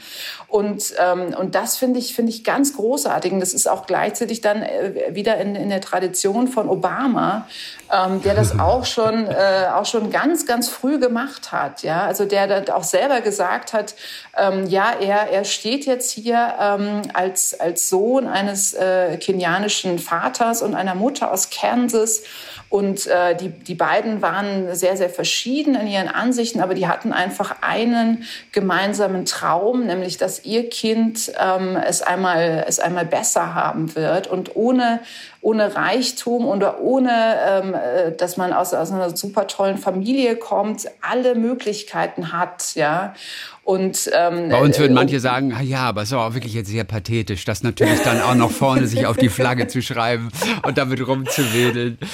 Und, ähm, und das finde ich, finde ich ganz großartig. Und das ist auch gleichzeitig dann äh, wieder in, in der Tradition von Obama, ähm, der das (laughs) auch schon, äh, auch schon ganz, ganz früh gemacht hat. Ja, also der dann auch selber gesagt hat, ähm, ja, er, er steht jetzt hier ähm, als, als Sohn eines äh, kenianischen Vaters und einer Mutter aus Kansas Und äh, die, die beiden waren sehr, sehr verschieden in ihren Ansichten, aber die hatten einfach einen gemeinsamen Traum, nämlich dass ihr Kind ähm, es, einmal, es einmal besser haben wird und ohne ohne Reichtum oder ohne, ähm, äh, dass man aus, aus einer super tollen Familie kommt, alle Möglichkeiten hat, ja. Und, ähm, Bei uns würden äh, manche sagen, ja, aber es ist auch wirklich jetzt sehr pathetisch, das natürlich dann auch noch vorne sich auf die Flagge zu schreiben und damit rumzuwedeln. (laughs)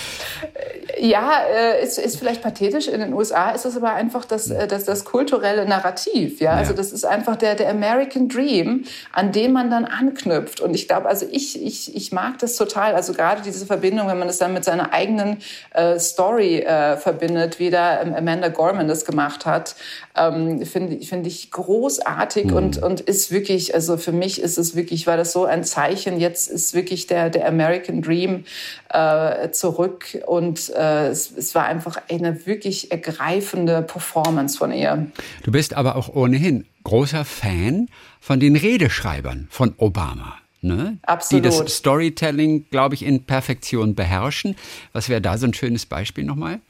Ja, äh, ist, ist vielleicht pathetisch. In den USA ist es aber einfach das, äh, das, das kulturelle Narrativ. Ja? ja? also das ist einfach der, der American Dream, an dem man dann anknüpft. Und ich glaube, also ich, ich, ich mag das total. Also gerade diese Verbindung, wenn man das dann mit seiner eigenen äh, Story äh, verbindet, wie da ähm, Amanda Gorman das gemacht hat, ähm, finde find ich großartig mhm. und, und ist wirklich, also für mich ist es wirklich, war das so ein Zeichen, jetzt ist wirklich der, der American Dream äh, zurück und äh, es, es war einfach eine wirklich ergreifende Performance von ihr. Du bist aber auch ohnehin großer Fan von den Redeschreibern von Obama. Ne? Absolut. Die das Storytelling, glaube ich, in Perfektion beherrschen. Was wäre da so ein schönes Beispiel nochmal?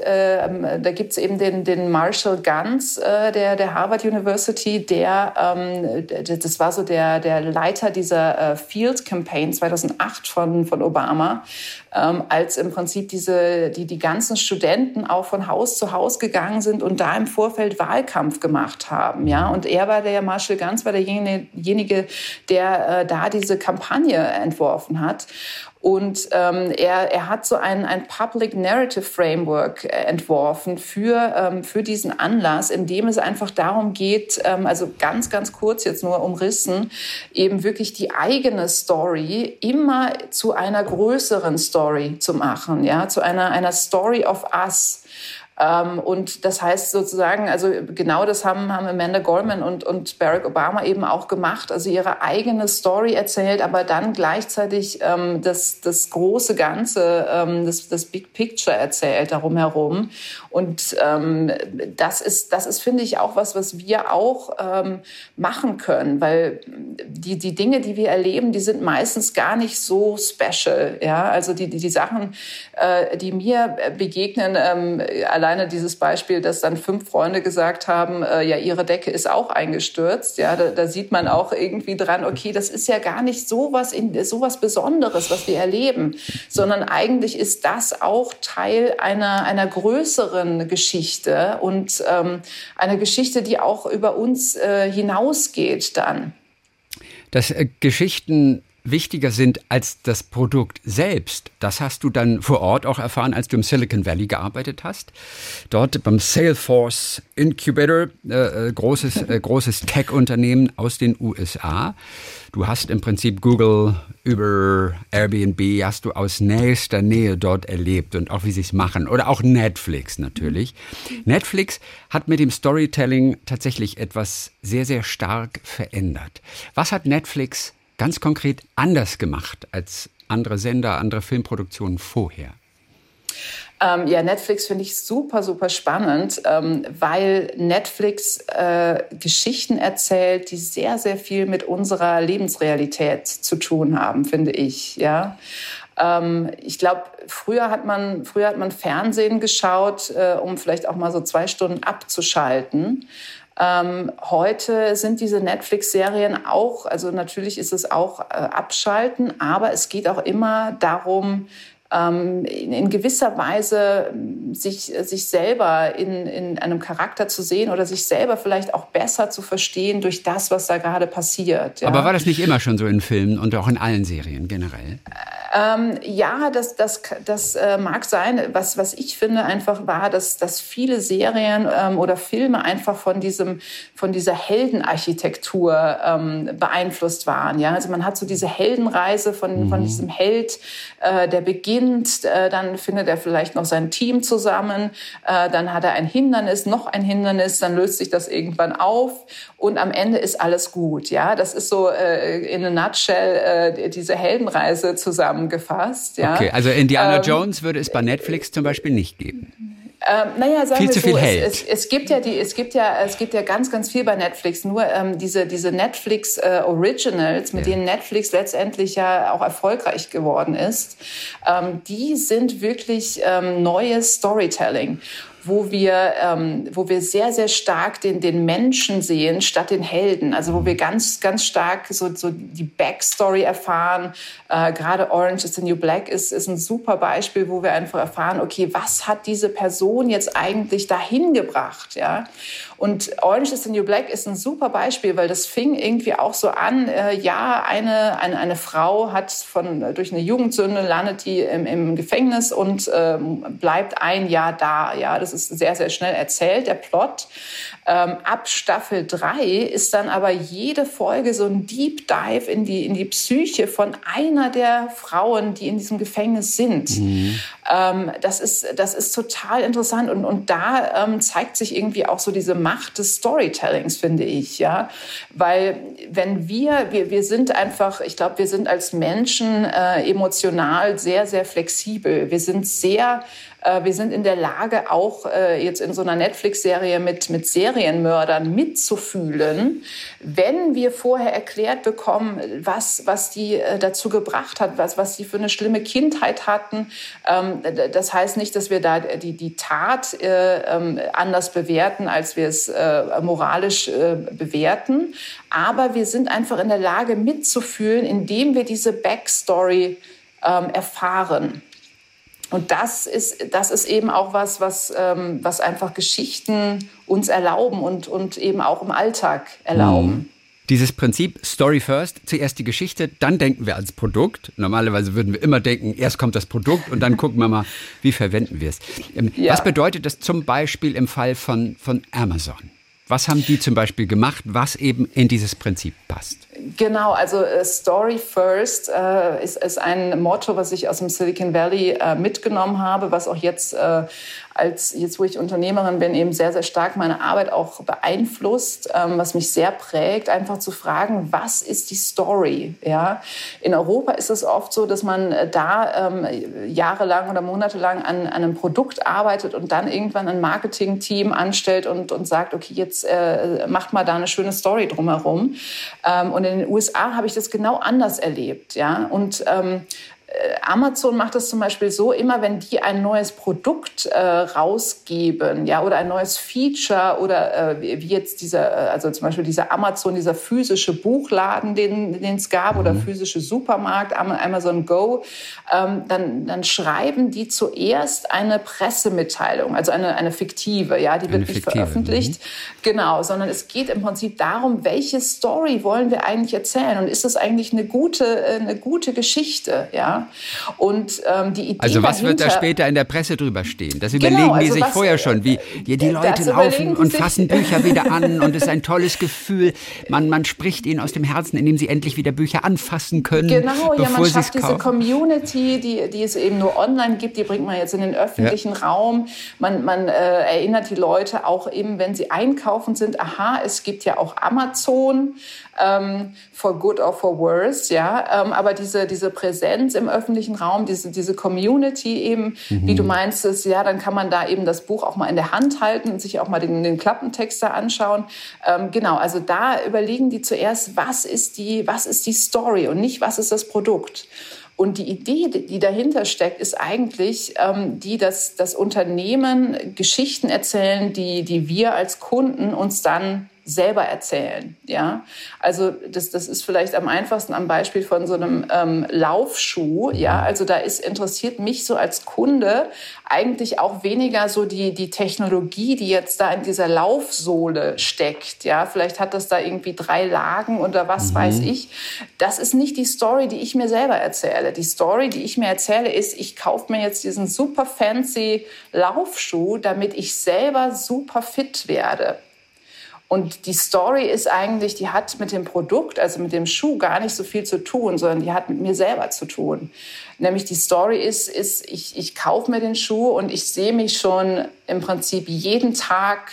Äh, da gibt es eben den, den Marshall Ganz äh, der, der Harvard University, der, ähm, das war so der, der Leiter dieser äh, Field Campaign 2008 von, von Obama, ähm, als im Prinzip diese, die, die ganzen Studenten auch von Haus zu Haus gegangen sind und da im Vorfeld Wahlkampf gemacht haben. Ja? Und er war der, Marshall Ganz war derjenige, der äh, da diese Kampagne entworfen hat. Und ähm, er, er hat so ein, ein Public Narrative Framework äh, entworfen für, ähm, für diesen Anlass, in dem es einfach darum geht, ähm, also ganz, ganz kurz jetzt nur umrissen, eben wirklich die eigene Story immer zu einer größeren Story zu machen, ja, zu einer, einer Story of Us. Ähm, und das heißt sozusagen, also genau das haben, haben Amanda Gorman und, und Barack Obama eben auch gemacht, also ihre eigene Story erzählt, aber dann gleichzeitig ähm, das, das große Ganze, ähm, das, das Big Picture erzählt darum herum. Und ähm, das ist, das ist, finde ich, auch was, was wir auch ähm, machen können, weil die, die Dinge, die wir erleben, die sind meistens gar nicht so special. Ja, also die, die, die Sachen, äh, die mir begegnen, ähm, allein alleine dieses Beispiel, dass dann fünf Freunde gesagt haben, äh, ja, ihre Decke ist auch eingestürzt. Ja, da, da, sieht man auch irgendwie dran, okay, das ist ja gar nicht so was, in, so was Besonderes, was wir erleben, sondern eigentlich ist das auch Teil einer, einer größeren Geschichte und ähm, einer Geschichte, die auch über uns äh, hinausgeht dann. Dass äh, Geschichten wichtiger sind als das Produkt selbst. Das hast du dann vor Ort auch erfahren, als du im Silicon Valley gearbeitet hast. Dort beim Salesforce Incubator, äh, äh großes, äh, großes Tech-Unternehmen aus den USA. Du hast im Prinzip Google über Airbnb, hast du aus nächster Nähe dort erlebt und auch wie sie es machen. Oder auch Netflix natürlich. Netflix hat mit dem Storytelling tatsächlich etwas sehr, sehr stark verändert. Was hat Netflix ganz konkret anders gemacht als andere Sender, andere Filmproduktionen vorher? Ähm, ja, Netflix finde ich super, super spannend, ähm, weil Netflix äh, Geschichten erzählt, die sehr, sehr viel mit unserer Lebensrealität zu tun haben, finde ich. Ja. Ähm, ich glaube, früher hat man früher hat man Fernsehen geschaut, äh, um vielleicht auch mal so zwei Stunden abzuschalten. Ähm, heute sind diese Netflix-Serien auch, also natürlich ist es auch äh, Abschalten, aber es geht auch immer darum, ähm, in, in, gewisser Weise sich, sich selber in, in einem Charakter zu sehen oder sich selber vielleicht auch besser zu verstehen durch das, was da gerade passiert. Ja. Aber war das nicht immer schon so in Filmen und auch in allen Serien generell? Ähm, ja, das, das, das äh, mag sein. Was, was ich finde einfach war, dass, dass viele Serien ähm, oder Filme einfach von, diesem, von dieser Heldenarchitektur ähm, beeinflusst waren. Ja? Also man hat so diese Heldenreise von, mhm. von diesem Held, äh, der beginnt, äh, dann findet er vielleicht noch sein Team zusammen, äh, dann hat er ein Hindernis, noch ein Hindernis, dann löst sich das irgendwann auf und am Ende ist alles gut. Ja, das ist so äh, in a nutshell äh, diese Heldenreise zusammengefasst. Ja? Okay, also Indiana ähm, Jones würde es bei Netflix zum Beispiel nicht geben. Ähm, naja, sagen viel wir zu so, viel es, hält. es, es, gibt ja die, es gibt ja, es gibt ja ganz, ganz viel bei Netflix. Nur ähm, diese, diese Netflix äh, Originals, mit ja. denen Netflix letztendlich ja auch erfolgreich geworden ist, ähm, die sind wirklich ähm, neues Storytelling wo wir, ähm, wo wir sehr, sehr stark den, den Menschen sehen statt den Helden. Also wo wir ganz, ganz stark so, so die Backstory erfahren. Äh, Gerade Orange is the New Black ist, ist ein super Beispiel, wo wir einfach erfahren, okay, was hat diese Person jetzt eigentlich dahin gebracht? Ja? Und Orange is the New Black ist ein super Beispiel, weil das fing irgendwie auch so an, äh, ja, eine, eine, eine Frau hat von, durch eine Jugendsünde landet die im, im Gefängnis und ähm, bleibt ein Jahr da. Ja, das ist sehr, sehr schnell erzählt, der Plot. Ähm, ab Staffel 3 ist dann aber jede Folge so ein Deep Dive in die, in die Psyche von einer der Frauen, die in diesem Gefängnis sind. Mhm. Ähm, das, ist, das ist total interessant und, und da ähm, zeigt sich irgendwie auch so diese Macht des Storytellings, finde ich. Ja? Weil wenn wir, wir, wir sind einfach, ich glaube, wir sind als Menschen äh, emotional sehr, sehr flexibel. Wir sind sehr wir sind in der Lage, auch äh, jetzt in so einer Netflix-Serie mit, mit Serienmördern mitzufühlen, wenn wir vorher erklärt bekommen, was, was die äh, dazu gebracht hat, was, was die für eine schlimme Kindheit hatten. Ähm, das heißt nicht, dass wir da die, die Tat ähm, anders bewerten, als wir es moralisch bewerten. Aber wir sind einfach in der Lage mitzufühlen, indem wir diese Backstory ähm, erfahren. Und das ist, das ist eben auch was, was, ähm, was einfach Geschichten uns erlauben und, und eben auch im Alltag erlauben. Mhm. Dieses Prinzip Story First, zuerst die Geschichte, dann denken wir als Produkt. Normalerweise würden wir immer denken, erst kommt das Produkt und dann gucken wir mal, wie verwenden wir es. Ähm, ja. Was bedeutet das zum Beispiel im Fall von, von Amazon? Was haben die zum Beispiel gemacht, was eben in dieses Prinzip passt? Genau, also äh, Story First äh, ist, ist, ein Motto, was ich aus dem Silicon Valley äh, mitgenommen habe, was auch jetzt äh, als jetzt, wo ich Unternehmerin bin, eben sehr, sehr stark meine Arbeit auch beeinflusst, ähm, was mich sehr prägt, einfach zu fragen, was ist die Story? Ja? In Europa ist es oft so, dass man äh, da ähm, jahrelang oder monatelang an, an, einem Produkt arbeitet und dann irgendwann ein Marketing-Team anstellt und, und sagt, okay, jetzt äh, macht mal da eine schöne Story drumherum. Ähm, und in den USA habe ich das genau anders erlebt. Ja? Und ähm, äh, Amazon macht das zum Beispiel so, immer wenn die ein neues Produkt äh, rausgeben, ja, oder ein neues Feature oder äh, wie jetzt dieser, äh, also zum Beispiel dieser Amazon, dieser physische Buchladen, den, es gab, mhm. oder physische Supermarkt, Amazon Go, ähm, dann, dann schreiben die zuerst eine Pressemitteilung, also eine, eine fiktive, ja, die wird nicht veröffentlicht. Mhm. Genau, sondern es geht im Prinzip darum, welche Story wollen wir eigentlich erzählen und ist das eigentlich eine gute, äh, eine gute Geschichte, ja? Und ähm, die Idee Also was dahinter, wird da später in der Presse drüber stehen? Das genau, überlegen genau, also die sich was, vorher schon, wie die, die Leute laufen und fassen Bücher wieder an und es ist ein tolles Gefühl. Man, man spricht ihnen aus dem Herzen, indem sie endlich wieder Bücher anfassen können. Genau, ja, man schafft diese Community, die, die es eben nur online gibt, die bringt man jetzt in den öffentlichen ja. Raum. Man, man äh, erinnert die Leute auch eben, wenn sie einkaufen sind, aha, es gibt ja auch Amazon ähm, for good or for worse, ja. Ähm, aber diese, diese Präsenz im öffentlichen Raum, diese, diese Community eben, mhm. wie du meinst, ist, ja, dann kann man da eben das Buch auch mal in der Hand halten und sich auch mal den, den Klappentext da anschauen. Ähm, genau, also da überlegen die zuerst, was ist die, was ist die Story und nicht, was ist das Produkt. Und die Idee, die dahinter steckt, ist eigentlich ähm, die, dass das Unternehmen Geschichten erzählen, die, die wir als Kunden uns dann selber erzählen. Ja, also das, das ist vielleicht am einfachsten am Beispiel von so einem ähm, Laufschuh. Ja, also da ist interessiert mich so als Kunde eigentlich auch weniger so die die Technologie, die jetzt da in dieser Laufsohle steckt. Ja, vielleicht hat das da irgendwie drei Lagen oder was mhm. weiß ich. Das ist nicht die Story, die ich mir selber erzähle. Die Story, die ich mir erzähle, ist, ich kaufe mir jetzt diesen super fancy Laufschuh, damit ich selber super fit werde. Und die Story ist eigentlich, die hat mit dem Produkt, also mit dem Schuh gar nicht so viel zu tun, sondern die hat mit mir selber zu tun. Nämlich die Story ist, ist ich, ich kaufe mir den Schuh und ich sehe mich schon im Prinzip jeden Tag,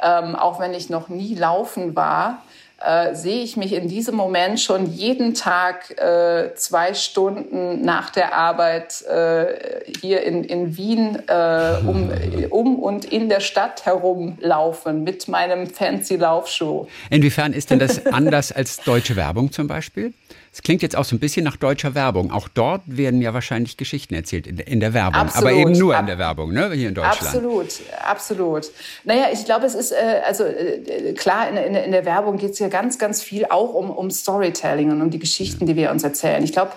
ähm, auch wenn ich noch nie laufen war, äh, sehe ich mich in diesem Moment schon jeden Tag äh, zwei Stunden nach der Arbeit äh, hier in, in Wien äh, um, (laughs) um und in der Stadt herumlaufen mit meinem fancy Laufschuh. Inwiefern ist denn das anders als deutsche Werbung zum Beispiel? Es klingt jetzt auch so ein bisschen nach deutscher Werbung. Auch dort werden ja wahrscheinlich Geschichten erzählt in, in der Werbung, absolut. aber eben nur in der Werbung, ne? hier in Deutschland. Absolut, absolut. Naja, ich glaube, es ist, äh, also äh, klar, in, in, in der Werbung geht es ja ganz, ganz viel auch um, um Storytelling und um die Geschichten, die wir uns erzählen. Ich glaube,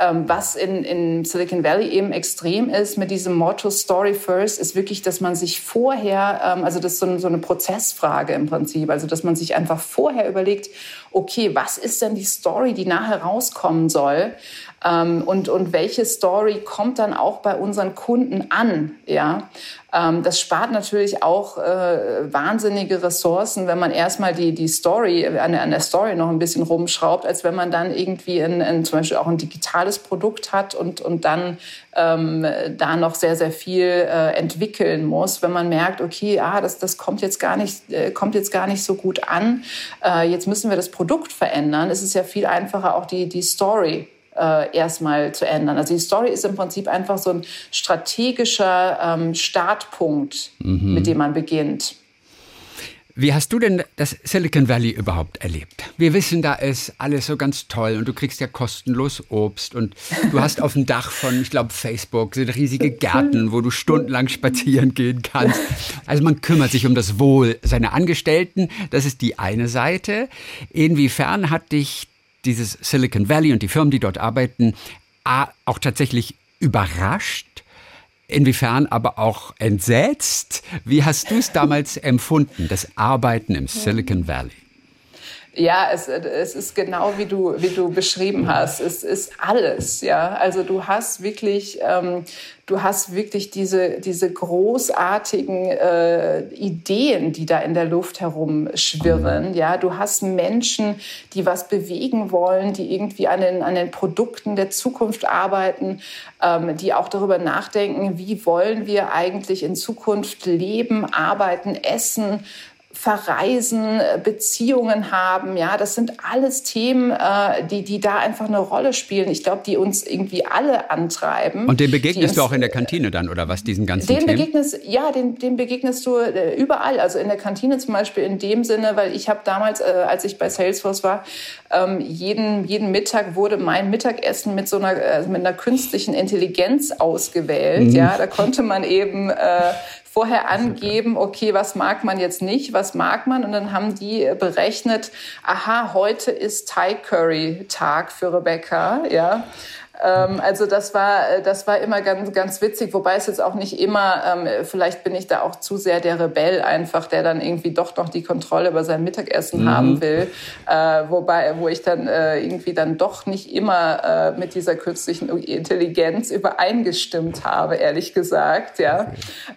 ähm, was in, in Silicon Valley eben extrem ist mit diesem Motto Story First, ist wirklich, dass man sich vorher, ähm, also das ist so, so eine Prozessfrage im Prinzip, also dass man sich einfach vorher überlegt, okay, was ist denn die Story, die nachher rauskommen soll? Ähm, und, und welche Story kommt dann auch bei unseren Kunden an? Ja, ähm, das spart natürlich auch äh, wahnsinnige Ressourcen, wenn man erstmal die, die Story, an der, an der Story noch ein bisschen rumschraubt, als wenn man dann irgendwie in, in zum Beispiel auch ein digitales Produkt hat und, und dann ähm, da noch sehr, sehr viel äh, entwickeln muss, wenn man merkt, okay, ah, das, das kommt jetzt gar nicht, äh, kommt jetzt gar nicht so gut an. Äh, jetzt müssen wir das Produkt verändern. Es ist ja viel einfacher, auch die, die Story äh, erstmal zu ändern. Also die Story ist im Prinzip einfach so ein strategischer ähm, Startpunkt, mhm. mit dem man beginnt. Wie hast du denn das Silicon Valley überhaupt erlebt? Wir wissen, da ist alles so ganz toll und du kriegst ja kostenlos Obst und du hast auf dem Dach von, ich glaube, Facebook sind riesige (laughs) Gärten, wo du stundenlang spazieren gehen kannst. Also man kümmert sich um das Wohl seiner Angestellten. Das ist die eine Seite. Inwiefern hat dich dieses Silicon Valley und die Firmen, die dort arbeiten, auch tatsächlich überrascht? Inwiefern aber auch entsetzt? Wie hast du es damals empfunden, das Arbeiten im Silicon Valley? Ja, es, es ist genau wie du, wie du beschrieben hast. Es ist alles, ja. Also du hast wirklich, ähm, du hast wirklich diese, diese großartigen äh, Ideen, die da in der Luft herumschwirren, ja. Du hast Menschen, die was bewegen wollen, die irgendwie an den, an den Produkten der Zukunft arbeiten, ähm, die auch darüber nachdenken, wie wollen wir eigentlich in Zukunft leben, arbeiten, essen, verreisen, Beziehungen haben. Ja, das sind alles Themen, äh, die, die da einfach eine Rolle spielen. Ich glaube, die uns irgendwie alle antreiben. Und den begegnest du auch in der Kantine dann, oder was, diesen ganzen den Themen? Begegnest, ja, den, den begegnest du äh, überall. Also in der Kantine zum Beispiel in dem Sinne, weil ich habe damals, äh, als ich bei Salesforce war, ähm, jeden, jeden Mittag wurde mein Mittagessen mit so einer, mit einer künstlichen Intelligenz ausgewählt. Mhm. Ja, da konnte man eben vorher angeben, okay, was mag man jetzt nicht, was mag man? Und dann haben die berechnet, aha, heute ist Thai Curry Tag für Rebecca, ja. Ähm, also das war, äh, das war immer ganz, ganz witzig, wobei es jetzt auch nicht immer, ähm, vielleicht bin ich da auch zu sehr der Rebell einfach, der dann irgendwie doch noch die Kontrolle über sein Mittagessen mhm. haben will, äh, wobei, wo ich dann äh, irgendwie dann doch nicht immer äh, mit dieser künstlichen Intelligenz übereingestimmt habe, ehrlich gesagt, ja.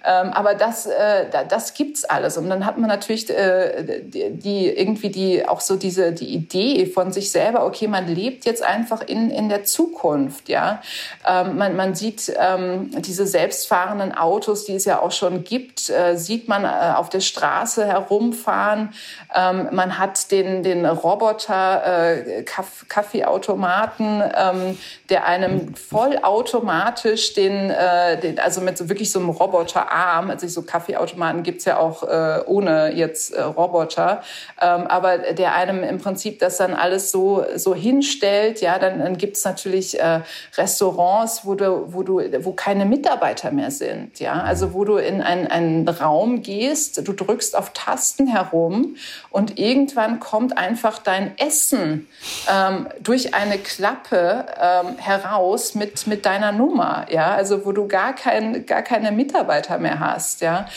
Ähm, aber das, äh, das gibt's alles und dann hat man natürlich äh, die, die irgendwie die auch so diese die Idee von sich selber, okay, man lebt jetzt einfach in in der Zukunft. Zukunft. Ja, ähm, man, man sieht ähm, diese selbstfahrenden Autos, die es ja auch schon gibt, äh, sieht man äh, auf der Straße herumfahren. Ähm, man hat den den Roboter äh, Kaff Kaffeeautomaten, ähm, der einem vollautomatisch den, äh, den also mit so wirklich so einem Roboterarm, also so Kaffeeautomaten gibt's ja auch äh, ohne jetzt äh, Roboter, ähm, aber der einem im Prinzip das dann alles so so hinstellt. Ja, dann, dann gibt's natürlich äh, Restaurants, wo du, wo du, wo keine Mitarbeiter mehr sind. Ja, also wo du in einen, einen Raum gehst, du drückst auf Tasten herum und irgendwann kommt einfach dein Essen ähm, durch eine Klappe ähm, heraus mit mit deiner Nummer. Ja, also wo du gar kein, gar keine Mitarbeiter mehr hast. Ja,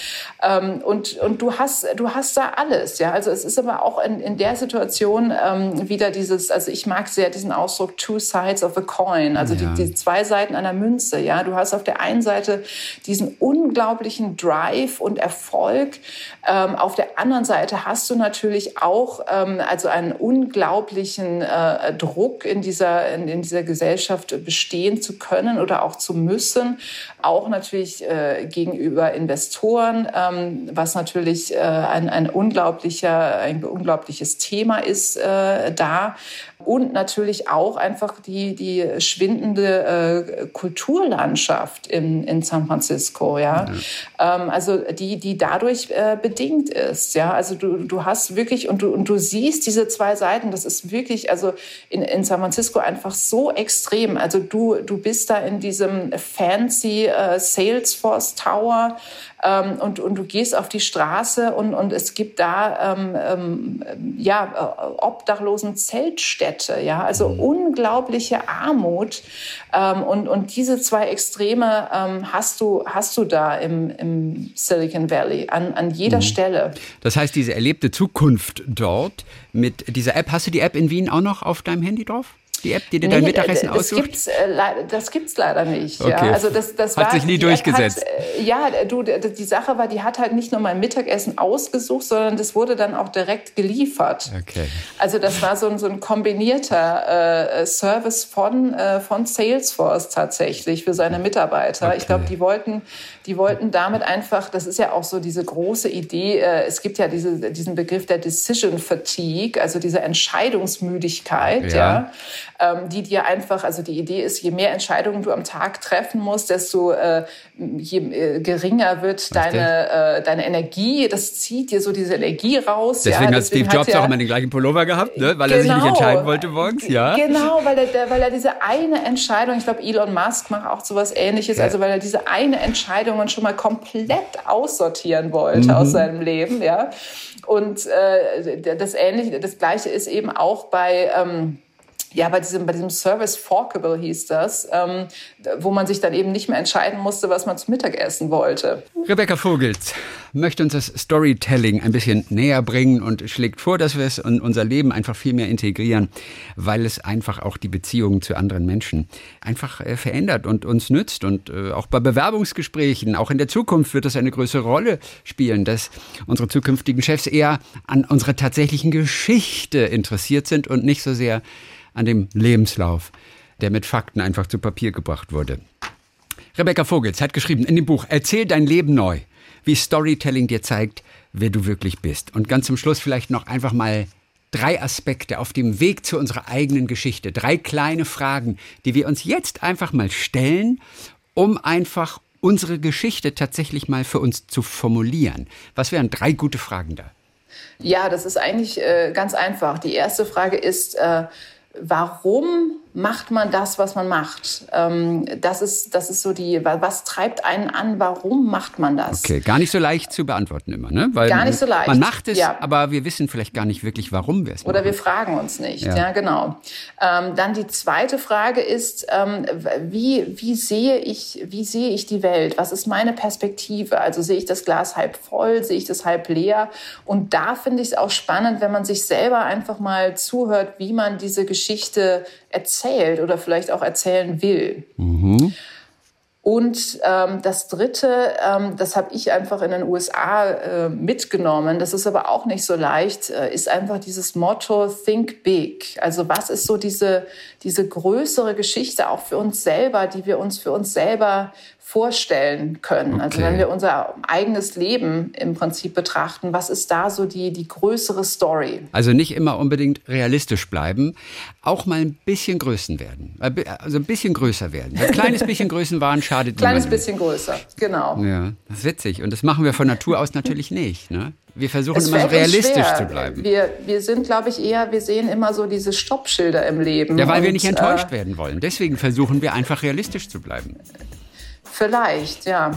ähm, und und du hast du hast da alles. Ja, also es ist aber auch in, in der Situation ähm, wieder dieses, also ich mag sehr diesen Ausdruck Two Sides of a Coin. Also ja. die, die, zwei Seiten einer Münze. Ja, du hast auf der einen Seite diesen unglaublichen Drive und Erfolg. Ähm, auf der anderen Seite hast du natürlich auch ähm, also einen unglaublichen äh, Druck in dieser in, in, dieser Gesellschaft bestehen zu können oder auch zu müssen. Auch natürlich äh, gegenüber Investoren, ähm, was natürlich äh, ein, ein unglaublicher ein unglaubliches Thema ist äh, da und natürlich auch einfach die, die schwindende äh, Kulturlandschaft in, in San Francisco, ja. Mhm. Ähm, also die, die dadurch äh, bedingt ist, ja. Also du, du hast wirklich und du, und du siehst diese zwei Seiten, das ist wirklich, also in, in San Francisco einfach so extrem. Also du, du bist da in diesem fancy äh, Salesforce Tower, ähm, und, und du gehst auf die Straße und, und es gibt da ähm, ähm, ja, äh, obdachlosen Zeltstädte, ja, also mhm. unglaubliche Armut. Ähm, und, und diese zwei Extreme ähm, hast, du, hast du da im, im Silicon Valley an, an jeder mhm. Stelle. Das heißt, diese erlebte Zukunft dort mit dieser App, hast du die App in Wien auch noch auf deinem Handy drauf? Die App, die dir nee, dein Mittagessen das aussucht? Gibt's, äh, das gibt's leider nicht. Okay. Ja. Also das, das hat war, sich nie durchgesetzt. Hat, äh, ja, du, die Sache war, die hat halt nicht nur mein Mittagessen ausgesucht, sondern das wurde dann auch direkt geliefert. Okay. Also das war so ein, so ein kombinierter äh, Service von, äh, von Salesforce tatsächlich für seine Mitarbeiter. Okay. Ich glaube, die wollten, die wollten damit einfach, das ist ja auch so diese große Idee, äh, es gibt ja diese, diesen Begriff der Decision Fatigue, also diese Entscheidungsmüdigkeit, ja. ja ähm, die dir einfach, also die Idee ist, je mehr Entscheidungen du am Tag treffen musst, desto äh, je äh, geringer wird deine, äh, deine Energie. Das zieht dir so diese Energie raus. Deswegen ja, hat Steve Jobs auch immer den gleichen Pullover gehabt, ne? weil genau, er sich nicht genau. entscheiden wollte morgens. Ja. Genau, weil er, weil er diese eine Entscheidung, ich glaube, Elon Musk macht auch sowas ähnliches, ja. also weil er diese eine Entscheidung schon mal komplett aussortieren wollte mhm. aus seinem Leben. Ja. Und äh, das Ähnliche, das Gleiche ist eben auch bei ähm, ja, bei diesem, bei diesem Service Forkable hieß das, ähm, wo man sich dann eben nicht mehr entscheiden musste, was man zum Mittag essen wollte. Rebecca Vogels möchte uns das Storytelling ein bisschen näher bringen und schlägt vor, dass wir es in unser Leben einfach viel mehr integrieren, weil es einfach auch die Beziehungen zu anderen Menschen einfach äh, verändert und uns nützt. Und äh, auch bei Bewerbungsgesprächen, auch in der Zukunft wird das eine größere Rolle spielen, dass unsere zukünftigen Chefs eher an unserer tatsächlichen Geschichte interessiert sind und nicht so sehr an dem Lebenslauf, der mit Fakten einfach zu Papier gebracht wurde. Rebecca Vogels hat geschrieben in dem Buch Erzähl dein Leben neu, wie Storytelling dir zeigt, wer du wirklich bist. Und ganz zum Schluss vielleicht noch einfach mal drei Aspekte auf dem Weg zu unserer eigenen Geschichte, drei kleine Fragen, die wir uns jetzt einfach mal stellen, um einfach unsere Geschichte tatsächlich mal für uns zu formulieren. Was wären drei gute Fragen da? Ja, das ist eigentlich äh, ganz einfach. Die erste Frage ist, äh, warum macht man das, was man macht? Ähm, das, ist, das ist so die, was treibt einen an, warum macht man das? Okay, gar nicht so leicht zu beantworten immer, ne? Weil gar nicht so leicht. Man macht es, ja. aber wir wissen vielleicht gar nicht wirklich, warum wir es machen. Oder wir fragen uns nicht, ja, ja genau. Ähm, dann die zweite Frage ist, ähm, wie, wie, sehe ich, wie sehe ich die Welt? Was ist meine Perspektive? Also sehe ich das Glas halb voll, sehe ich das halb leer? Und da finde ich es auch spannend, wenn man sich selber einfach mal zuhört, wie man diese Geschichte erzählt oder vielleicht auch erzählen will. Mhm. Und ähm, das Dritte, ähm, das habe ich einfach in den USA äh, mitgenommen, das ist aber auch nicht so leicht, äh, ist einfach dieses Motto Think Big. Also was ist so diese, diese größere Geschichte auch für uns selber, die wir uns für uns selber vorstellen können. Also okay. Also wenn wir unser eigenes Leben im Prinzip betrachten, was ist da so die, die größere Story? Also nicht immer unbedingt realistisch bleiben, auch mal ein bisschen größen werden. Also ein bisschen größer werden. Ein kleines (laughs) bisschen Größenwahn schadet Kleines bisschen größer, genau. Ja, das ist witzig. Und das machen wir von Natur aus natürlich nicht. Ne? Wir versuchen es immer so realistisch zu bleiben. Wir, wir sind, glaube ich, eher, wir sehen immer so diese Stoppschilder im Leben. Ja, weil und, wir nicht enttäuscht äh, werden wollen. Deswegen versuchen wir einfach realistisch zu bleiben. Vielleicht, ja.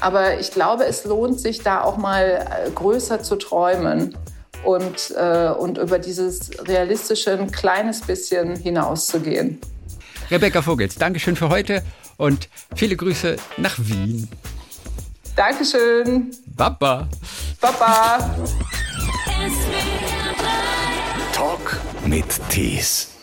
Aber ich glaube, es lohnt sich da auch mal äh, größer zu träumen und, äh, und über dieses realistische ein kleines bisschen hinauszugehen. Rebecca Vogels, Dankeschön für heute und viele Grüße nach Wien. Dankeschön. Baba. Baba. Talk mit Tees.